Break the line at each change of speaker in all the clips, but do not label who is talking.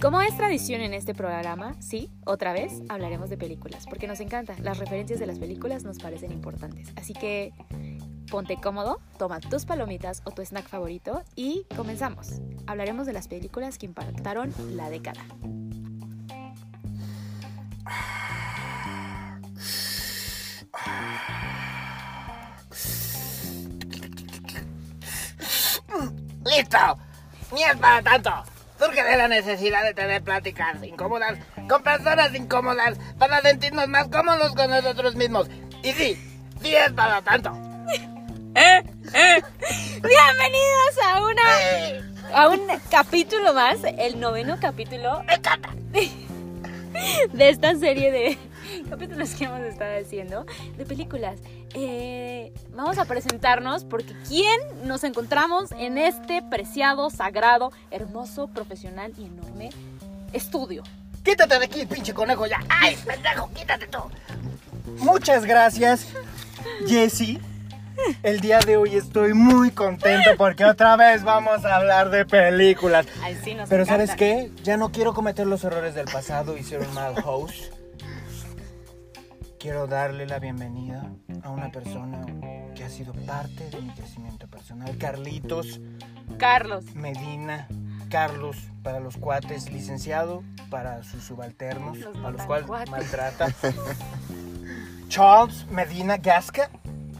Como es tradición en este programa, sí, otra vez hablaremos de películas, porque nos encanta. Las referencias de las películas nos parecen importantes. Así que ponte cómodo, toma tus palomitas o tu snack favorito y comenzamos. Hablaremos de las películas que impactaron la década.
¡Listo! Ni es para tanto. Surge de la necesidad de tener pláticas incómodas con personas incómodas para sentirnos más cómodos con nosotros mismos. Y sí, sí es para tanto.
¿Eh? ¿Eh? Bienvenidos a una
Eh,
a un capítulo más, el noveno capítulo
me encanta.
de esta serie de capítulos que hemos estado haciendo de películas. Eh, vamos a presentarnos porque quién nos encontramos en este preciado, sagrado, hermoso, profesional y enorme estudio.
Quítate de aquí, pinche conejo ya. ¡Ay, pendejo, quítate tú!
Muchas gracias, Jesse. El día de hoy estoy muy contento porque otra vez vamos a hablar de películas.
Ay, sí, nos
Pero
encanta.
¿sabes qué? Ya no quiero cometer los errores del pasado y ser un mal host. Quiero darle la bienvenida a una persona que ha sido parte de mi crecimiento personal. Carlitos
Carlos.
Medina. Carlos para los cuates, licenciado para sus subalternos,
Los
a los cuales maltrata. Charles Medina Gasca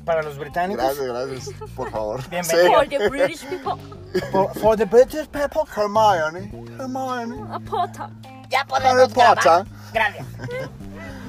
para los británicos.
Gracias, gracias. Por favor.
Bienvenido.
For the British people.
For, for the British people.
Hermione. Hermione.
A Potter.
Ya
Harry
podemos grabar.
Potter.
Gracias.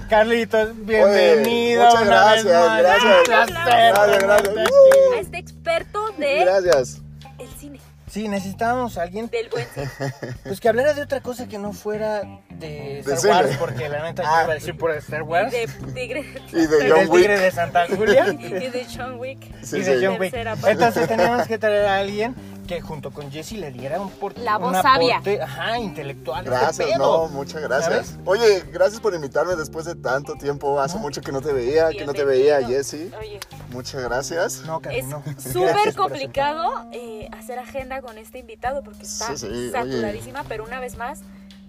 Carlitos, bienvenido.
muchas
una vez
gracias,
más.
gracias.
Placer
Gracias, gracias. Uh.
A este experto de
Gracias.
el cine,
Sí, necesitábamos a alguien
del buen cine.
pues que hablara de otra cosa que no fuera de Star
cine.
Wars, porque la neta yo
Ah.
iba a decir por Star Wars.
De Tigre.
Y de
del
John Wick.
tigre de Santa Julia.
Y de John Wick.
Sí,
y de
sí.
John Wick. Entonces teníamos que traer a alguien que junto con Jesse le diera un, por,
La voz
un
sabia.
aporte, ajá, intelectual. este
Gracias, no, muchas gracias.
¿Sabes?
Oye, gracias por invitarme después de tanto tiempo. Hace mucho que no te veía, que no te veía. Jessy.
Oye,
Muchas gracias.
No, Carmen,
es súper complicado eh, hacer agenda con este invitado porque está
Sí, sí, oye.
saturadísima, pero una vez más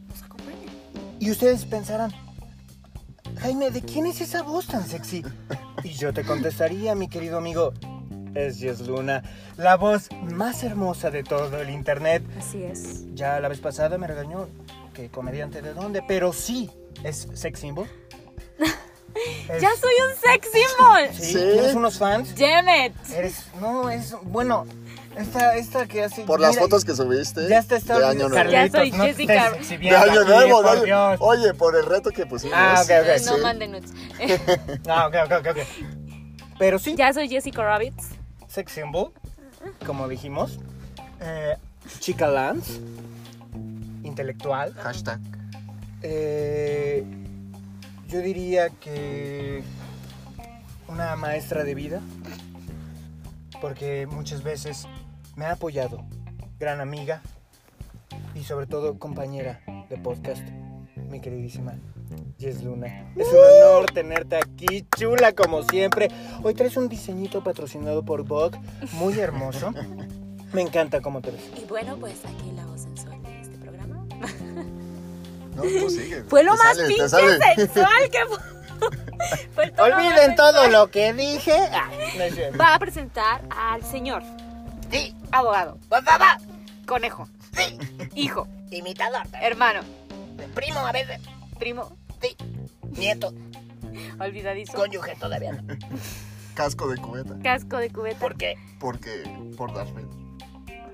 nos acompaña.
Y ustedes pensarán, Jaime, ¿de quién es esa voz tan sexy? Y yo te contestaría, mi querido amigo, es Jess Luna, la voz más hermosa de todo el internet.
Así es.
Ya la vez pasada me regañó que comediante de dónde, pero sí es sex symbol. Es-
¡Ya soy un sex symbol!
Sí,
Sí.
¿Tienes unos fans?
Damn it.
Eres, no, es, bueno, esta, esta que hace...
Por las fotos que subiste.
Ya está, está
De año nuevo.
Ya soy
no
Jessica.
De año nuevo,
por
¿no?
Dios.
Oye, por el reto que pusimos.
Ah, ok, ok.
No
Sí.
manden nudes.
Ah, ok, ok, ok, ok. Pero sí,
ya soy Jessica Rabbits.
Sex symbol, como dijimos. Eh, chica Lance, intelectual.
Hashtag.
Eh, yo diría que una maestra de vida, porque muchas veces me ha apoyado, gran amiga y sobre todo compañera de podcast, mi queridísima Jess Luna. Es un honor tenerte aquí, chula como siempre. Hoy traes un diseñito patrocinado por Vogue, muy hermoso. Me encanta cómo te ves.
Y bueno, pues aquí la voz sensual de este programa.
No, tú sigue.
Fue lo
Te
más pinche sensual que fue. Fue
Olviden todo lo que dije. Ah, no.
Va a presentar al señor
Sí,
abogado,
favor.
conejo,
Sí,
hijo,
imitador.
hermano,
Primo a veces.
primo,
Sí, nieto,
olvidadizo,
cónyuge todavía no.
Casco de cubeta.
casco de cubeta.
¿Por qué?
Porque. Por darme.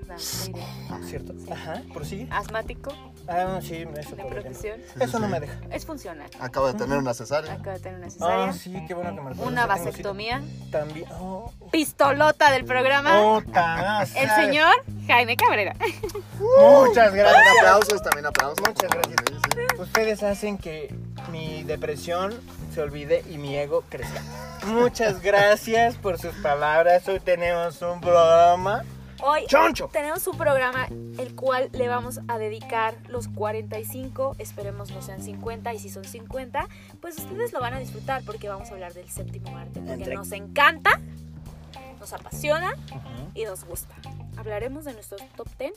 Da una idea.
¿Cierto? Ajá, prosigue.
Asmático,
Ah, sí, eso
de profesión.
Eso no me deja.
Es funcional.
Acabo de tener una cesárea.
Acaba de tener una cesárea.
Ah, sí, qué bueno que me
una vasectomía.
También. Oh,
Pistolota del programa.
Puta,
el señor Jaime Cabrera.
Muchas
También
gracias.
aplausos, también aplausos.
Muchas gracias. Ustedes hacen que mi depresión se olvide y mi ego crezca. Muchas gracias por sus palabras. Hoy tenemos un programa.
Hoy
¡Choncho!
tenemos un programa el cual le vamos a dedicar los 45, esperemos no sean 50 y si son 50, pues ustedes lo van a disfrutar porque vamos a hablar del séptimo arte, porque
Entre-
nos encanta, nos apasiona
Ujú.
y nos gusta. Hablaremos de nuestros top 10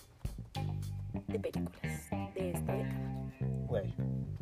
de películas de esta década.
Güey,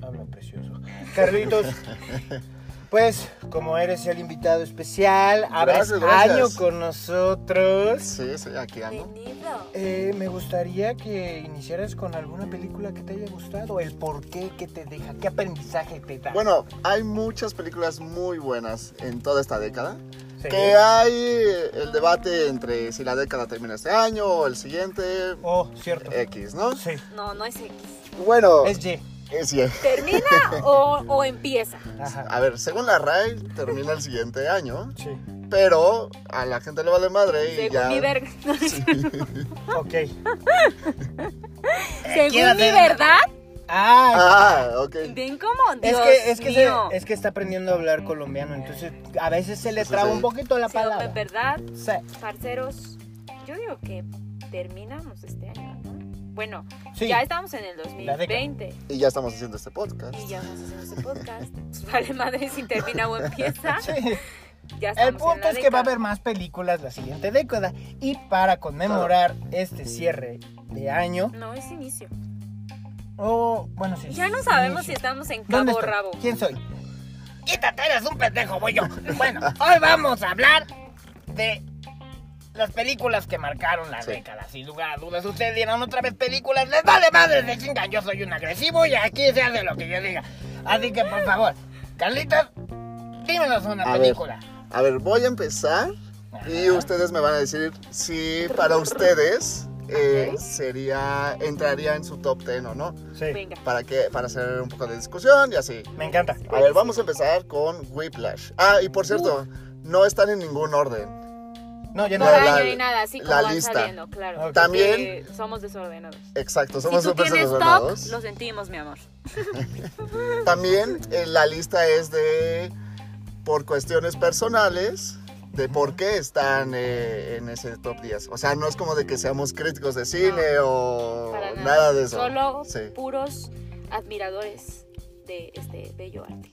habla precioso. Carlitos, pues como eres el invitado especial, habrás
Gracias, gracias.
año con nosotros.
Sí, sí, aquí ando.
Bienvenido.
Eh, me gustaría que iniciaras con alguna película que te haya gustado, el por qué, qué te deja, qué aprendizaje te da.
Bueno, hay muchas películas muy buenas en toda esta década.
Sí.
Que hay el debate entre si la década termina este año o el siguiente.
Oh, cierto.
X, ¿no?
Sí,
No, no es X.
Bueno,
es Y.
¿Termina o, o empieza?
Ajá.
A ver, según la RAI, termina el siguiente año.
Sí.
Pero a la gente le vale madre y
Según
ya.
mi verga.
Ok.
Según mi verdad.
Ah,
Ah, ok.
Ven como
es que, es, que se- es que está aprendiendo a hablar colombiano, entonces a veces se le
Sí,
traba
sí.
un poquito la
Sí,
palabra.
verdad,
Sí.
parceros, yo digo que terminamos este año. Bueno,
Sí.
ya estamos en el
La
2020
Y ya estamos haciendo este podcast.
y ya vamos haciendo este podcast. Pues vale madre si termina o empieza.
Sí.
Ya estamos
El punto es que va a haber más películas la siguiente década. Y para conmemorar este cierre de año,
No, es inicio.
o bueno, sí.
Ya no sabemos si estamos en
¿Dónde
cabo
estoy?
rabo.
¿Quién soy?
Quítate, eres un pendejo, voy yo. Bueno, hoy vamos a hablar de las películas que marcaron la
Sí.
década. Sin lugar a dudas, ustedes dirán otra vez películas, les vale madre de chingan. Yo soy un agresivo y aquí se hace lo que yo diga. Así que, por favor, Carlitos, dímenos una
A ver.
película.
A ver, voy a empezar y
Ajá.
ustedes me van a decir si para ustedes eh,
Ok.
sería entraría en su top 10 o no.
Sí.
Venga.
Para que para hacer un poco de discusión y así.
Me encanta.
A ver, vamos a empezar con Whiplash. Ah, y por cierto, no están en ningún orden.
No, ya
No
no.
la-
daño
la-
ni nada, así como
la
van
lista.
saliendo, claro.
Ok.
También-
Porque somos desordenados.
Exacto, somos
si tú
súper
tienes
desordenados.
Lo sentimos, mi amor.
También eh, la lista es de por cuestiones personales de por qué están eh, en ese top 10. O sea, no es como de que seamos críticos de cine o
nada.
nada de eso.
Solo
Sí,
puros admiradores de este bello arte.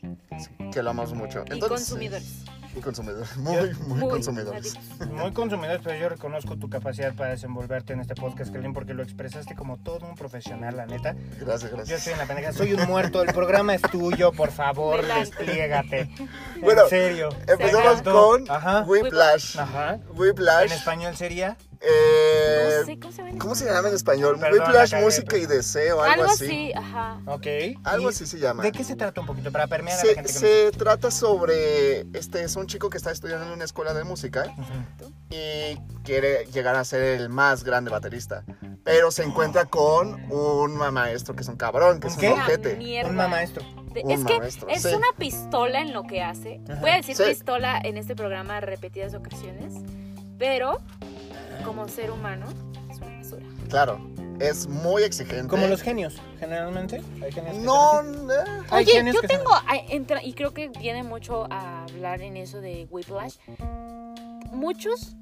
que lo amamos mucho.
y consumidores.
Y consumidores. Muy, muy,
Muy
consumidores.
Muy consumidor, pero yo reconozco tu capacidad para desenvolverte en este podcast, Kalin, porque lo expresaste como todo un profesional, la neta.
Gracias,
Yo
gracias.
soy una pendeja, soy un muerto, el programa es tuyo, por favor, despliégate.
Bueno,
en serio.
Empezamos con
Ajá.
Whiplash.
Ajá.
Whiplash.
En español sería.
Eh,
No sé cómo se ven.
¿Cómo se llama en español?
Perdón,
Whiplash, música y deseo, algo,
Algo
así.
así, ajá.
Ok.
Algo
¿Y
así se llama.
¿De qué se trata un poquito? Para permear a la gente que
se trata sobre, este es un chico que está estudiando en una escuela de música y quiere llegar a ser el más grande baterista, pero se encuentra con un maestro que es un cabrón, que
¿Un
es
qué?
un ojete.
Un maestro.
Un
es que
maestro,
es
sí.
una pistola en lo que hace.
Ajá.
Voy a decir
Sí.
pistola en este programa repetidas ocasiones, pero como ser humano es una basura.
Claro, es muy exigente.
Como los genios, generalmente. Hay genios que
No,
son así.
eh,
Hay
Oye,
genios
yo tengo, entra- y creo que viene mucho a hablar en eso de Whiplash. Muchos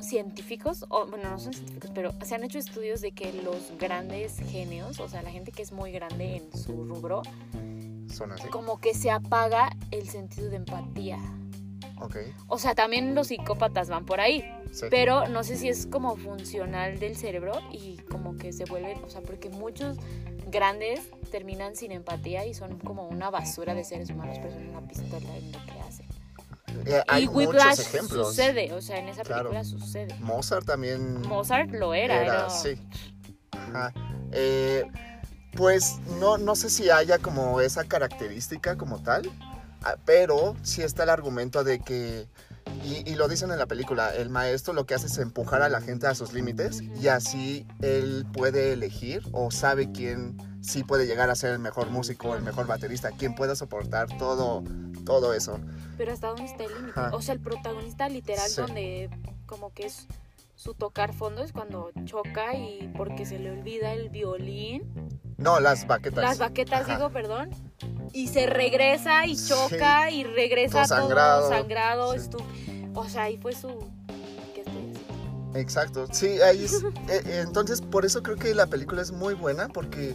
científicos, o bueno, no son científicos, pero se han hecho estudios de que los grandes genios, o sea, la gente que es muy grande en su rubro,
son así.
como que se apaga el sentido de empatía.
Ok,
O sea, también los psicópatas van por ahí,
sí.
pero no sé si es como funcional del cerebro y como que se vuelven, o sea, porque muchos grandes terminan sin empatía y son como una basura de seres humanos, pero son una pistola en lo que hacen.
Eh, hay
y Whiplash
ejemplos.
sucede, o sea, en esa
Claro.
película sucede.
Mozart también
Mozart lo era, era,
sí. Ajá. Eh, pues no, no sé si haya como esa característica como tal, pero sí está el argumento de que, y, y lo dicen en la película, el maestro lo que hace es empujar a la gente a sus límites y así él puede elegir o sabe quién sí puede llegar a ser el mejor músico, el mejor baterista, quién pueda soportar todo, todo eso.
pero hasta dónde está el límite. O sea, el protagonista literal
Sí.
donde como que es su tocar fondo es cuando choca y porque se le olvida el violín
No, las baquetas.
Las baquetas,
Ajá.
digo, perdón. Y se regresa y choca y regresa
Todo
todo
sangrado.
sangrado.
Sí.
O sea, ahí fue su...
Exacto, sí, ahí es, eh, eh, entonces por eso creo que la película es muy buena porque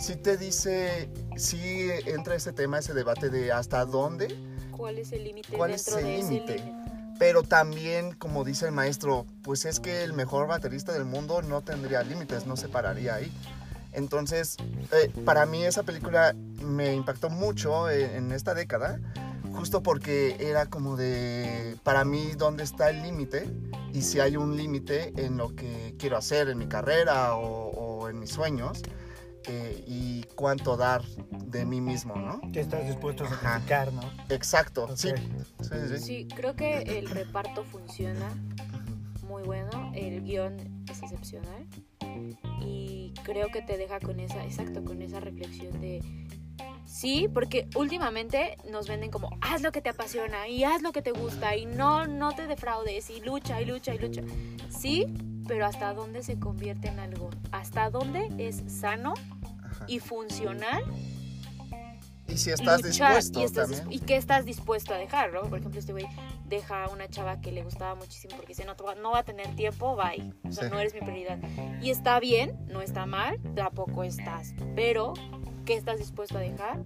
sí te dice, sí entra ese tema, ese debate de hasta dónde,
¿Cuál es el límite
¿Cuál es el límite? pero también, como dice el maestro, pues es que el mejor baterista del mundo no tendría límites, no se pararía ahí. Entonces, eh, para mí esa película me impactó mucho en, en esta década, justo porque era como de, para mí, ¿dónde está el límite? Y si hay un límite en lo que quiero hacer en mi carrera o, o en mis sueños, eh, y cuánto dar de mí mismo, ¿no?
Que estás dispuesto a sacrificar, ¿no?
Exacto,
Ok.
sí. Sí, sí, sí.
Sí, creo que el reparto funciona muy bueno, el guion es excepcional y creo que te deja con esa, exacto, con esa reflexión de sí, porque últimamente nos venden como haz lo que te apasiona y haz lo que te gusta y no no te defraudes y lucha y lucha y lucha. Sí, pero hasta dónde se convierte en algo, hasta dónde es sano
Ajá.
y funcional
Y si estás
luchar
dispuesto
y, estás
también.
dis- y qué estás dispuesto a dejar, ¿no? Por ejemplo, este güey deja a una chava que le gustaba muchísimo porque dice, no, no va a tener tiempo, bye. O sea,
Sí.
no eres mi prioridad. Y está bien, no está mal, tampoco estás. Pero, ¿qué estás dispuesto a dejar?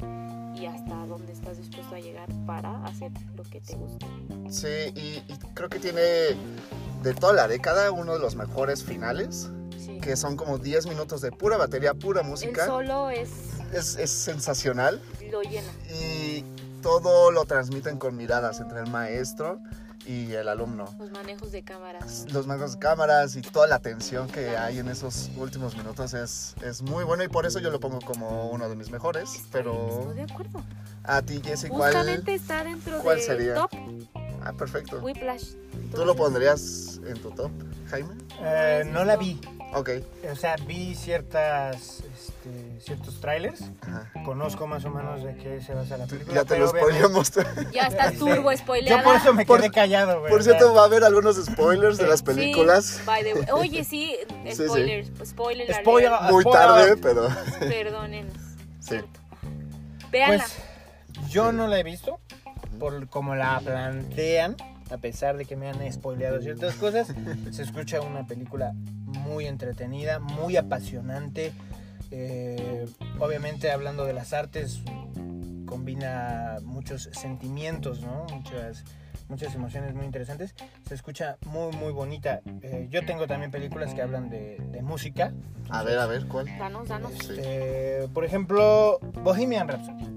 Y hasta dónde estás dispuesto a llegar para hacer lo que te gusta.
Sí, y, y creo que tiene de toda la década uno de los mejores finales,
Sí.
que son como 10 minutos de pura batería, pura
El
música.
solo es,
Es, es sensacional
lo llena.
y todo lo transmiten con miradas entre el maestro y el alumno.
Los manejos de cámaras.
Los mangos de cámaras y toda la tensión que hay en esos últimos minutos es, es muy bueno y por eso yo lo pongo como uno de mis mejores.
Estoy,
Pero
estoy de acuerdo.
a ti, Jessy, ¿cuál?
Justamente está dentro
cuál
del
sería?
top
Ah, perfecto.
Whiplash.
¿Tú lo pondrías en tu top, Jaime?
Eh, no la vi.
Ok.
O sea, vi ciertas, este, ciertos trailers.
Ajá.
Conozco más o menos de qué se basa la película.
Ya te lo spoilamos.
Ya está turbo spoileada.
Yo por eso me
Por-
quedé callado, güey.
Por cierto, va a haber algunos spoilers de las
Sí,
películas.
by the way. Oye, sí,
sí.
spoilers. Spoiler.
Spoiler.
Muy
spoiler.
tarde, pero
Perdónenos.
sí.
Véanla.
Pues yo no la he visto, por como la plantean, a pesar de que me han spoileado ciertas cosas, se escucha una película muy entretenida, muy apasionante. eh, obviamente hablando de las artes, combina muchos sentimientos, ¿no? Muchas, muchas emociones muy interesantes. Se escucha muy, muy bonita. Eh, yo tengo también películas que hablan de, de música.
A ver, a ver, ¿cuál?
Danos, danos.
Este, por ejemplo, Bohemian Rhapsody.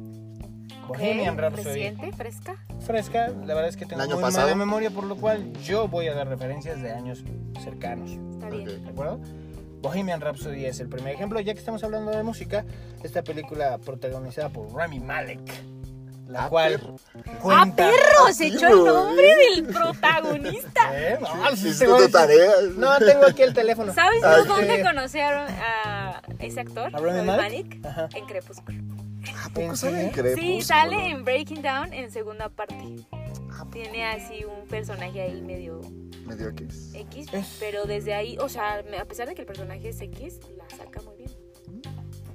Bohemian Rhapsody.
Reciente, fresca.
Fresca, la verdad es que tengo
¿El año
muy
pasado?
mala memoria, por lo cual yo voy a dar referencias de años cercanos.
Está bien.
¿De acuerdo? Bohemian Rhapsody es el primer ejemplo. Ya que estamos hablando de música, esta película protagonizada por Rami Malek, la
Ah,
cual
perro.
¡Ah,
cuenta...
perro! Se echó el nombre del protagonista.
¿Eh? No, sí, decir-
tarea.
No, tengo aquí el teléfono.
¿Sabes
Ah,
tú dónde
sí.
conocieron a ese actor?
¿A Rami Malek?
En Crepúsculo.
¿A poco
¿En
sale en? Crepúsculo?
Sí, sale en Breaking Down en segunda parte. Tiene así un personaje ahí medio
Medio X.
X,
Es-
pero desde ahí, o sea, a pesar de que el personaje es X, la saca muy bien.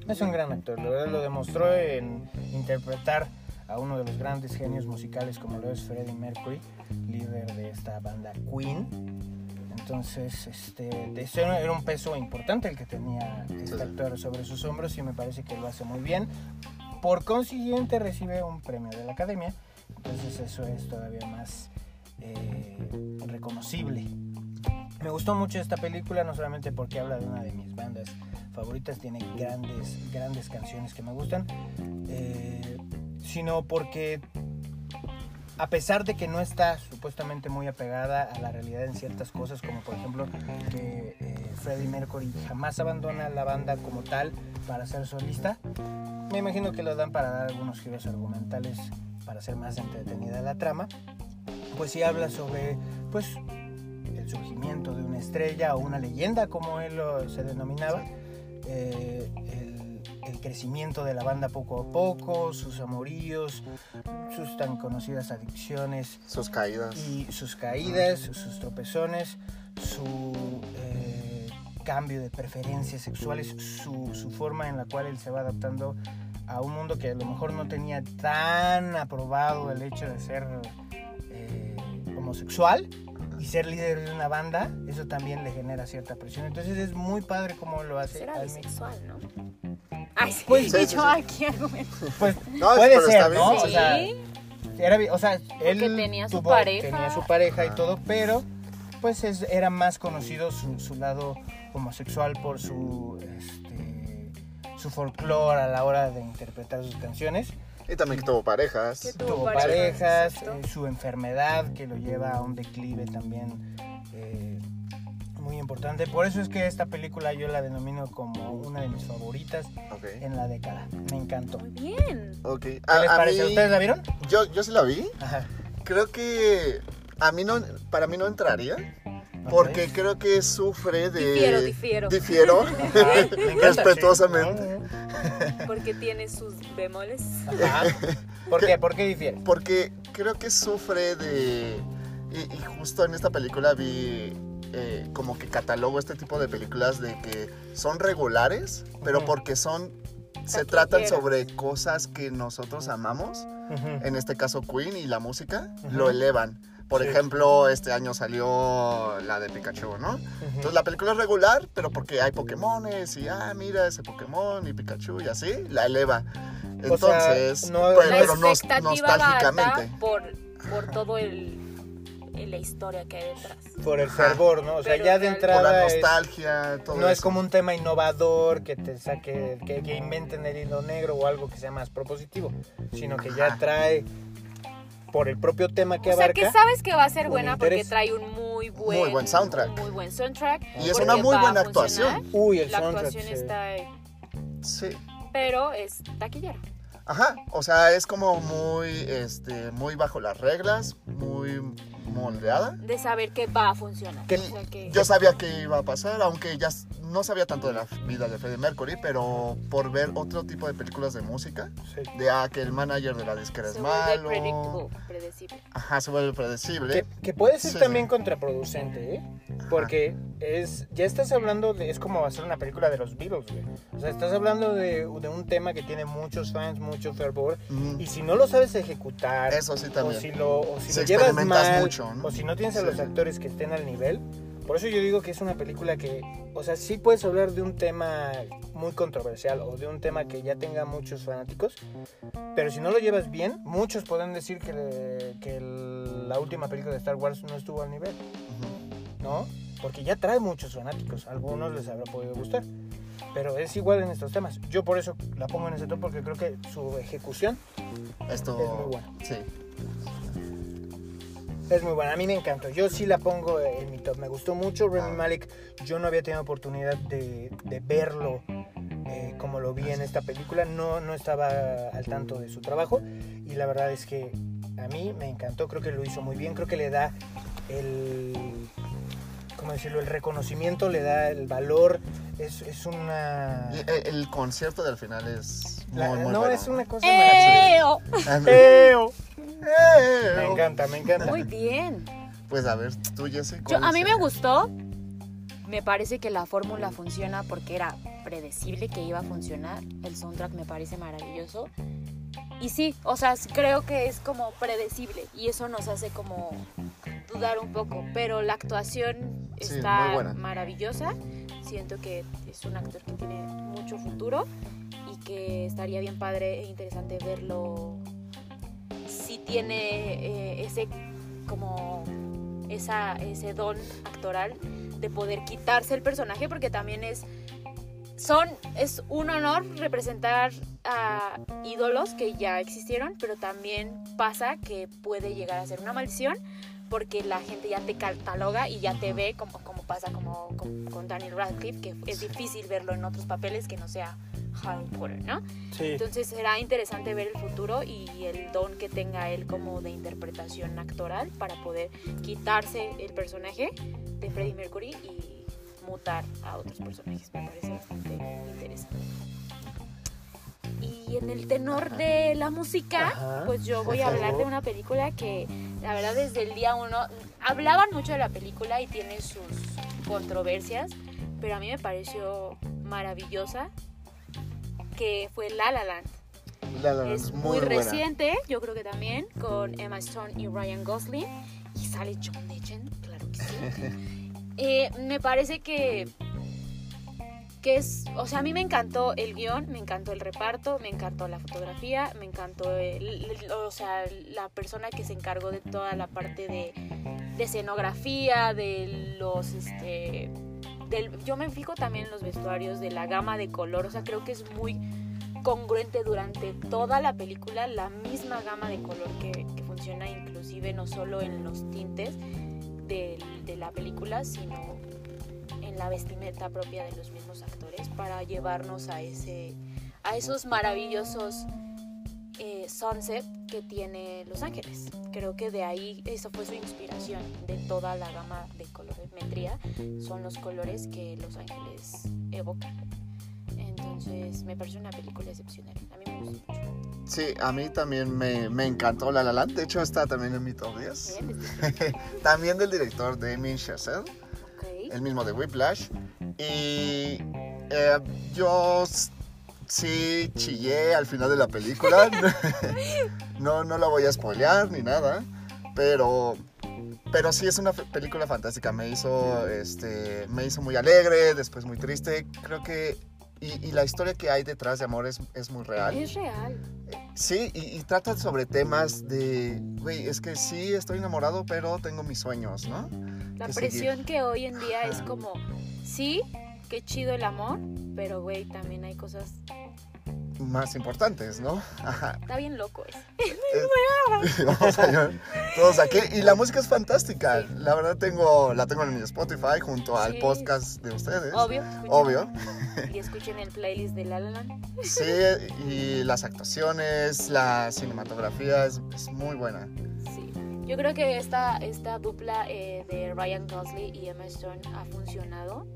Es un gran actor, la verdad lo demostró en interpretar a uno de los grandes genios musicales como lo es Freddie Mercury, líder de esta banda Queen. Entonces, este, era un peso importante el que tenía este actor sobre sus hombros y me parece que lo hace muy bien. Por consiguiente recibe un premio de la Academia, entonces eso es todavía más eh, reconocible. Me gustó mucho esta película, no solamente porque habla de una de mis bandas favoritas, tiene grandes, grandes canciones que me gustan, eh, sino porque a pesar de que no está supuestamente muy apegada a la realidad en ciertas cosas, como por ejemplo que eh, Freddie Mercury jamás abandona la banda como tal para ser solista, me imagino que lo dan para dar algunos giros argumentales para hacer más entretenida la trama, pues sí habla sobre pues el surgimiento de una estrella o una leyenda como él se denominaba, eh, crecimiento de la banda poco a poco, sus amoríos, sus tan conocidas adicciones
Sus caídas.
y sus caídas, sus tropezones, su eh, cambio de preferencias sexuales, su, su forma en la cual él se va adaptando a un mundo que a lo mejor no tenía tan aprobado el hecho de ser eh, homosexual y ser líder de una banda, eso también le genera cierta presión. Entonces es muy padre cómo lo hace.
Será bisexual, ¿no? Ay, sí.
Pues,
y
sí, sí,
yo
sí.
aquí.
Pues
No,
puede
pero
ser,
está bien.
¿no?
Sí.
O sea, era, bi- o sea, él
tenía su
tuvo-
pareja.
tenía su pareja y todo, pero pues es- era más conocido su, su lado homosexual por su este, su folclore a la hora de interpretar sus canciones.
Y también que tuvo parejas.
Que Tuvo
Tuvo
parejas,
eh, su enfermedad que lo lleva a un declive también eh, muy importante. Por eso es que esta película yo la denomino como una de mis favoritas en la década. Me encantó.
Muy bien.
¿Qué
A-
les
a
parece?
mí-
¿Ustedes la vieron?
Yo, yo sí la vi.
Ajá.
Creo que a mí no, para mí no entraría. Porque creo que sufre de...
Difiero, difiero.
Difiero.
Encanta,
Respetuosamente.
sí.
Porque tiene sus bemoles.
Ajá. ¿Por qué? ¿Por qué difiere?
Porque creo que sufre de... Y, y justo en esta película vi eh, como que catalogo este tipo de películas de que son regulares, pero porque son... Se tratan sobre cosas que nosotros amamos, en este caso Queen y la música, lo elevan. Por
Sí.
ejemplo, este año salió la de Pikachu, ¿no? Entonces la película es regular, pero porque hay Pokémones y, ah, mira ese Pokémon y Pikachu y así, la eleva.
O sea,
Entonces,
no-
pues, pero nos- nostálgicamente.
por, por todo el, la historia que hay detrás.
Por el
Ajá.
fervor, ¿no? O sea,
Pero
ya de
real-
Por la
entrada es-
nostalgia, todo
no es como un tema innovador que te saque, que, que inventen el hilo negro o algo que sea más propositivo, sino que ya trae por el propio tema que
o sea,
abarca.
que sabes que va a ser buena porque trae un muy buen,
Muy buen soundtrack.
un muy buen soundtrack.
Y es una muy buena actuación.
Uy, el
La
soundtrack.
actuación
sí.
está,
Sí.
pero es taquillera.
Ajá, o sea, es como muy, este, muy bajo las reglas, muy moldeada.
De saber que va a funcionar.
Que-
O sea, que-
Yo sabía que iba a pasar, aunque ya no sabía tanto de la vida de Freddie Mercury, pero por ver otro tipo de películas de música,
Sí.
de ah, que el manager de la disquera es
se vuelve
malo.
predictable, predecible.
Ajá, se vuelve predecible.
Que, que puede ser
Sí,
también contraproducente, ¿eh? Porque es, ya estás hablando de, es como hacer una película de los Beatles, güey. O sea, estás hablando de, de un tema que tiene muchos fans, mucho fervor, y si no lo sabes ejecutar,
Eso sí también.
o si lo, o si
Si
lo llevas
experimentas
mal,
mucho, ¿no?
o si no tienes a los actores que estén al nivel, por eso yo digo que es una película que, o sea, sí puedes hablar de un tema muy controversial o de un tema que ya tenga muchos fanáticos, pero si no lo llevas bien, muchos pueden decir que, le- que el- la última película de Star Wars no estuvo al nivel. ¿no? Porque ya trae muchos fanáticos, algunos les habrá podido gustar. Pero es igual en estos temas. Yo por eso la pongo en ese top porque creo que su ejecución
Esto.
Es muy bueno.
Sí.
Es muy buena, a mí me encantó. Yo sí la pongo en mi top. Me gustó mucho Remy
Ah.
Malek. Yo no había tenido oportunidad de, de verlo eh, como lo vi en esta película. No, no estaba al tanto de su trabajo. Y la verdad es que a mí me encantó. Creo que lo hizo muy bien. Creo que le da el. ¿Cómo decirlo? El reconocimiento, le da el valor. Es, es una.
El, el concierto del final es muy,
la-
muy
no,
bueno.
es una cosa
¡Eo!
Ah,
maravillosa. ¡Eo! Me encanta, me encanta.
Muy bien.
Pues a ver, tú, Jessy.
Yo,
¿cuál
a mí me gustó. Me parece que la fórmula funciona porque era predecible que iba a funcionar. El soundtrack me parece maravilloso. Y sí, o sea, creo que es como predecible y eso nos hace como dudar un poco. Pero la actuación
Sí, muy
está maravillosa. Siento que es un actor que tiene mucho futuro y que estaría bien padre e interesante verlo tiene eh, ese como esa, ese don actoral de poder quitarse el personaje porque también es son es un honor representar a ídolos que ya existieron pero también pasa que puede llegar a ser una maldición porque la gente ya te cataloga y ya te ve como, como pasa como, con- con Daniel Radcliffe que es difícil verlo en otros papeles que no sea Potter, ¿no?
Sí.
Entonces será interesante ver el futuro y el don que tenga él como de interpretación actoral para poder quitarse el personaje de Freddie Mercury y mutar a otros personajes. Me parece bastante interesante. Y en el tenor de la música,
Ajá,
pues yo voy a hablar de una película que la verdad desde el día uno hablaban mucho de la película y tiene sus controversias, pero a mí me pareció maravillosa que fue La La Land.
La La Land
Es muy,
buena.
reciente, yo creo que también, con Emma Stone y Ryan Gosling. Y sale John Legend, claro que sí. Eh, me parece que que es, o sea, a mí me encantó el guion, me encantó el reparto, me encantó la fotografía, me encantó, el- el- o sea, la persona que se encargó de toda la parte de, de escenografía, de los, este, yo me fijo también en los vestuarios, de la gama de color, o sea, creo que es muy congruente durante toda la película, la misma gama de color que, funciona inclusive no solo en los tintes del- de la película, sino en la vestimenta propia de los mismos actores para llevarnos a ese a esos maravillosos eh, sunset que tiene Los Ángeles. Creo que de ahí eso fue su inspiración de toda la gama de colorimetría son los colores que Los Ángeles evocan. Entonces me parece una película excepcional. A mí me gustó mucho.
Sí, a mí también me, me encantó La La Land. De hecho, está también en mi top 10.
Bien, este,
también del director Damien Chazelle,
ok.
el mismo de Whiplash. Y eh, yo sí chillé al final de la película. no, no la voy a spoilear ni nada. Pero, pero sí es una película fantástica. Me hizo, este, me hizo muy alegre, después muy triste. Creo que... Y, y la historia que hay detrás de amor es, es muy real.
Es real.
Sí, y, y trata sobre temas de, güey, es que sí estoy enamorado, pero tengo mis sueños, ¿no?
La
que
presión
seguir.
que hoy en día es como, sí, qué chido el amor, pero güey, también hay cosas...
Más importantes, ¿no? Ajá.
Está bien loco eso.
Eh, Vamos allá. Todos aquí. Y la música es fantástica. La verdad tengo, la tengo en mi Spotify junto al
Sí.
podcast de ustedes.
Obvio.
Obvio.
Y escuchen el playlist de La La Land.
Sí, y las actuaciones, la cinematografía es, es muy buena.
Sí. Yo creo que esta, esta dupla eh, de Ryan Gosling y Emma Stone ha funcionado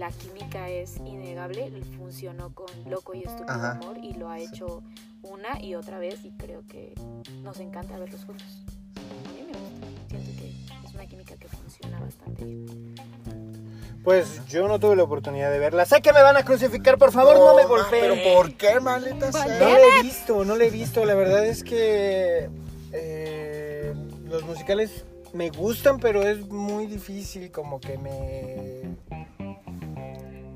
la química es innegable. Funcionó con Loco y Estúpido
Ajá.
Amor y lo ha hecho una y otra vez y creo que nos encanta verlos juntos. A mí me gusta. Siento que es una química que funciona bastante bien.
Pues yo no tuve la oportunidad de verla. Sé que me van a crucificar, por favor, no, me golpeen.
Pero ¿por qué, maleta
¿Por
sea?
No la he visto, no la he visto. La verdad es que eh, los musicales me gustan, pero es muy difícil como que me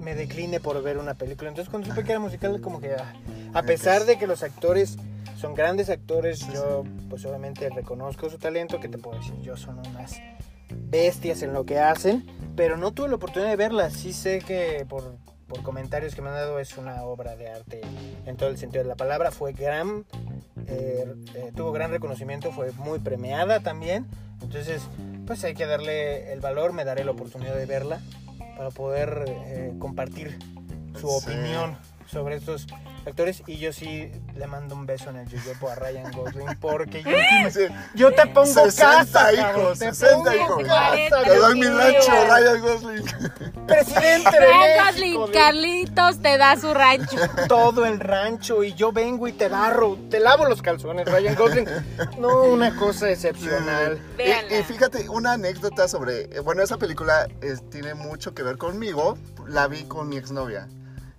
me decline por ver una película. Entonces cuando supe que era musical, como que ah, a pesar de que los actores son grandes actores, yo pues obviamente reconozco su talento, que te puedo decir, yo son unas bestias en lo que hacen, pero no tuve la oportunidad de verla. Sí sé que por, por comentarios que me han dado es una obra de arte en todo el sentido de la palabra. Fue gran, eh, eh, tuvo gran reconocimiento, fue muy premiada también. Entonces, pues hay que darle el valor, me daré la oportunidad de verla para poder eh, compartir su
Sí.
opinión sobre estos actores. Y yo sí le mando un beso en el yoyopo a Ryan Gosling porque yo, yo te pongo
60
casa,
hijos,
te
60
pongo
hijos.
casa,
Te doy mi rancho. Ryan Gosling.
Presidente de
Ryan Gosling,
de
Carlitos te da su rancho.
todo el rancho y yo vengo y te barro, te lavo los calzones, Ryan Gosling. No, una cosa excepcional.
Y fíjate, una anécdota sobre. eh, Bueno, esa película eh, tiene mucho que ver conmigo. La vi con mi exnovia.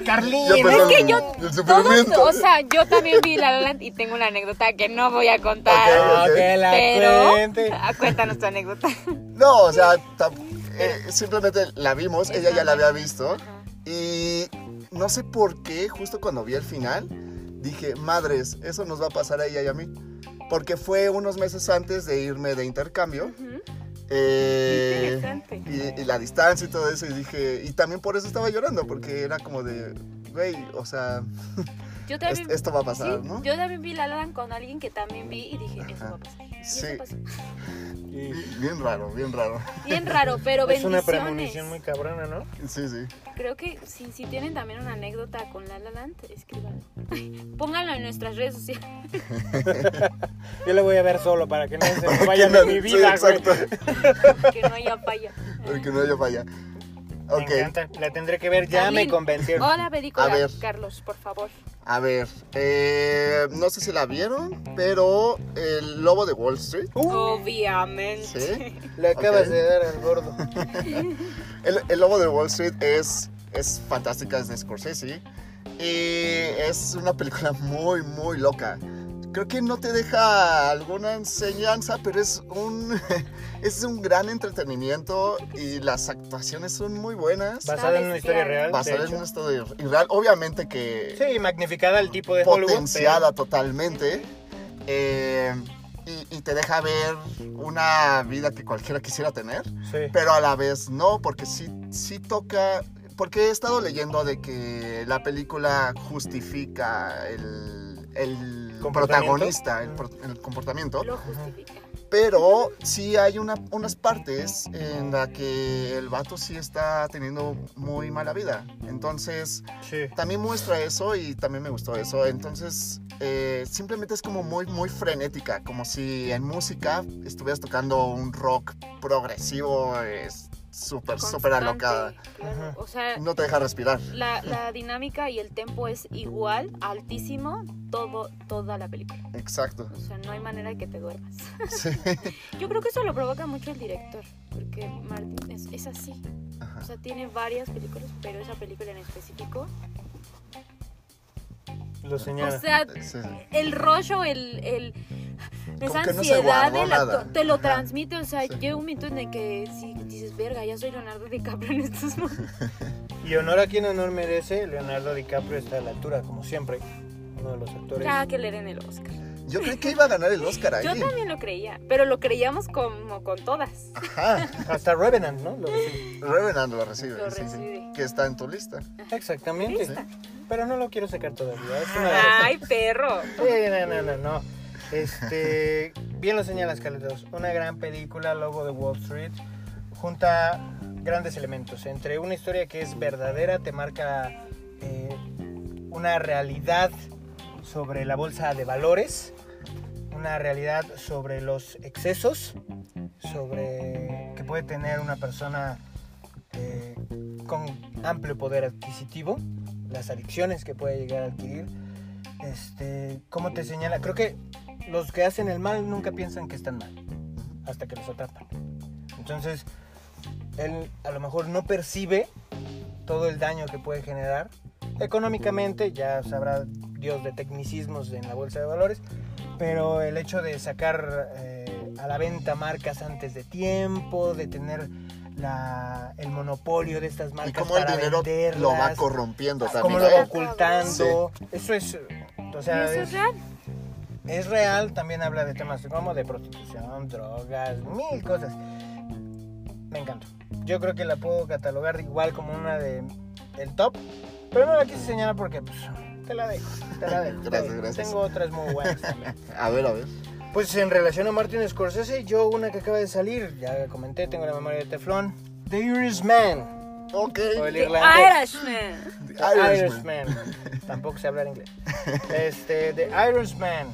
Empezó
Es que yo,
el
todos, o sea, yo también vi La La Land y tengo una anécdota que no voy a contar.
Ok.
que la
Pero,
cuente.
ah, cuéntanos tu anécdota.
No, o sea, tam- eh, simplemente la vimos,
Es
ella ya la había visto.
Ajá.
Y no sé por qué, justo cuando vi el final, dije, madres, eso nos va a pasar a ella y a mí. Porque fue unos meses antes de irme de intercambio.
Ujú.
Eh, y, y la distancia y todo eso. Y dije, y también por eso estaba llorando, porque era como de, güey, o sea,
Yo
es-
también,
esto va a pasar,
sí,
¿no?
yo también vi La La Land con alguien que también vi y dije, eso va a pasar.
Sí.
eso pasó.
Bien raro, bien raro.
Bien raro, pero
Es una premonición muy cabrona, ¿no?
Sí, sí.
Creo que si, si tienen también una anécdota con La La Land, escríbanlo. Pónganlo en nuestras redes sociales.
Yo la voy a ver solo para que no se me vaya
no-
de mi
sí,
vida, güey.
exacto.
Que no haya falla.
Para que no haya falla.
Me
Ok,
encanta, la tendré que ver, ya me convencieron.
Hola, película,
A ver.
Carlos, por favor.
a ver, eh, no sé si la vieron, pero El Lobo de Wall Street,
Uh,
Obviamente.
¿sí?
le acabas de dar al gordo.
El, El Lobo de Wall Street es, es fantástica, es de Scorsese. Y es una película muy, muy loca. Creo que no te deja alguna enseñanza, pero es un, es un gran entretenimiento y las actuaciones son muy buenas.
Basada en una historia real.
Basada en una historia real, obviamente que
Sí, magnificada el tipo de Hollywood.
potenciada totalmente. eh, y, y te deja ver una vida que cualquiera quisiera tener,
sí.
pero a la vez no, porque sí, sí toca. Porque he estado leyendo de que la película justifica el, el Protagonista, el, el comportamiento,
Lo justifica.
pero sí hay una, unas partes en la que el vato sí está teniendo muy mala vida. Entonces,
Sí.
también muestra eso y también me gustó eso. Entonces, eh, simplemente es como muy, muy frenética, como si en música estuvieras tocando un rock progresivo, es súper, súper alocada.
claro.
Ajá.
O sea,
No te deja respirar.
la, la dinámica y el tempo es igual, altísimo, todo, toda la película.
Exacto.
O sea, no hay manera de que te duermas.
Sí.
Yo creo que eso lo provoca mucho el director, porque Martin es, es así.
Ajá.
O sea, tiene varias películas, pero esa película en específico.
Lo señala.
O sea,
Sí.
el rollo, el, el esa
no
ansiedad actor,
nada.
te lo
Ajá.
transmite, o sea,
Sí.
llega un momento en el que si dices, verga, ya soy Leonardo DiCaprio en estos momentos.
Y honor a quien honor merece, Leonardo DiCaprio está a la altura, como siempre. Uno de los actores.
Ya que le den el Oscar.
Yo creí que iba a ganar el Oscar ahí.
Yo también lo creía, pero lo creíamos como con todas.
Ajá.
Hasta Revenant, ¿no? Lo recibe.
Revenant lo recibe.
Lo
sí, sí. Que está en tu lista.
Exactamente.
Lista.
Pero no lo quiero sacar todavía. Es una
Ay, perro.
Sí, no, no, no, no. Este, bien lo señalas, Carlitos. Una gran película, Lobo de Wall Street, junta grandes elementos. Entre una historia que es verdadera, te marca eh, una realidad sobre la bolsa de valores, una realidad sobre los excesos, sobre que puede tener una persona eh, con amplio poder adquisitivo, las adicciones que puede llegar a adquirir este, ¿cómo te señala? Creo que los que hacen el mal nunca piensan que están mal, hasta que los atrapan. Entonces, él a lo mejor no percibe todo el daño que puede generar. Económicamente, ya sabrá Dios de tecnicismos en la bolsa de valores, pero el hecho de sacar eh, a la venta marcas antes de tiempo, de tener la- el monopolio de estas marcas
Y cómo el
para
dinero lo va corrompiendo
cómo
también.
lo
¿eh?
va ocultando. Eso es, o
¿Y eso es
es,
real?
Es real. También habla de temas como de prostitución, drogas, mil cosas. Me encanta. Yo creo que la puedo catalogar igual como una de el top, pero no la quise señalar porque pues, te la dejo. Te la dejo. te la
Gracias,
dejo.
gracias.
Tengo otras muy buenas también.
A ver, a ver.
Pues en relación a Martin Scorsese, yo una que acaba de salir, ya comenté, tengo la memoria de teflón. The Irishman.
Ok.
O el
The
irlandés.
Irishman.
The
The
Irishman.
Irishman. Tampoco sé hablar inglés. Este, The Irishman.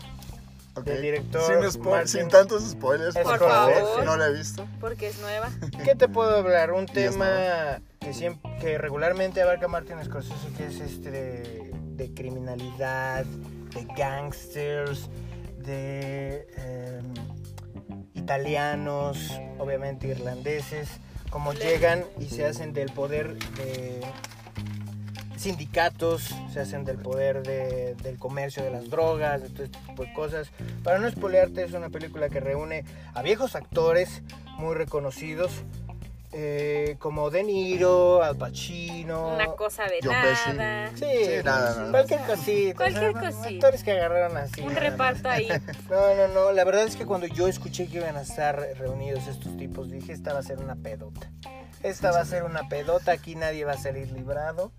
Del director
Sin,
Martin-
sin tantos spoilers, por,
Por
favor.
favor.
No la he visto.
Porque es nueva.
¿Qué te puedo hablar? Un tema que, siempre, que regularmente abarca Martin Scorsese, que es este de, de criminalidad, de gangsters, de em, italianos, obviamente irlandeses, como llegan y se hacen del poder de sindicatos, se hacen del poder de- del comercio de las drogas, de todo este tipo de cosas. Para no spoilearte, es una película que reúne a viejos actores muy reconocidos, eh, como De Niro, Al Pacino.
Una cosa de
Pesci.
nada.
Sí,
Sí, nada, nada.
cualquier cosita.
Cualquier
o sea,
cosita.
Actores que agarraron así.
Un reparto ahí.
No, no, no. La verdad es que cuando yo escuché que iban a estar reunidos estos tipos, dije, esta va a ser una pedota. Esta va a ser una pedota, aquí nadie va a salir librado.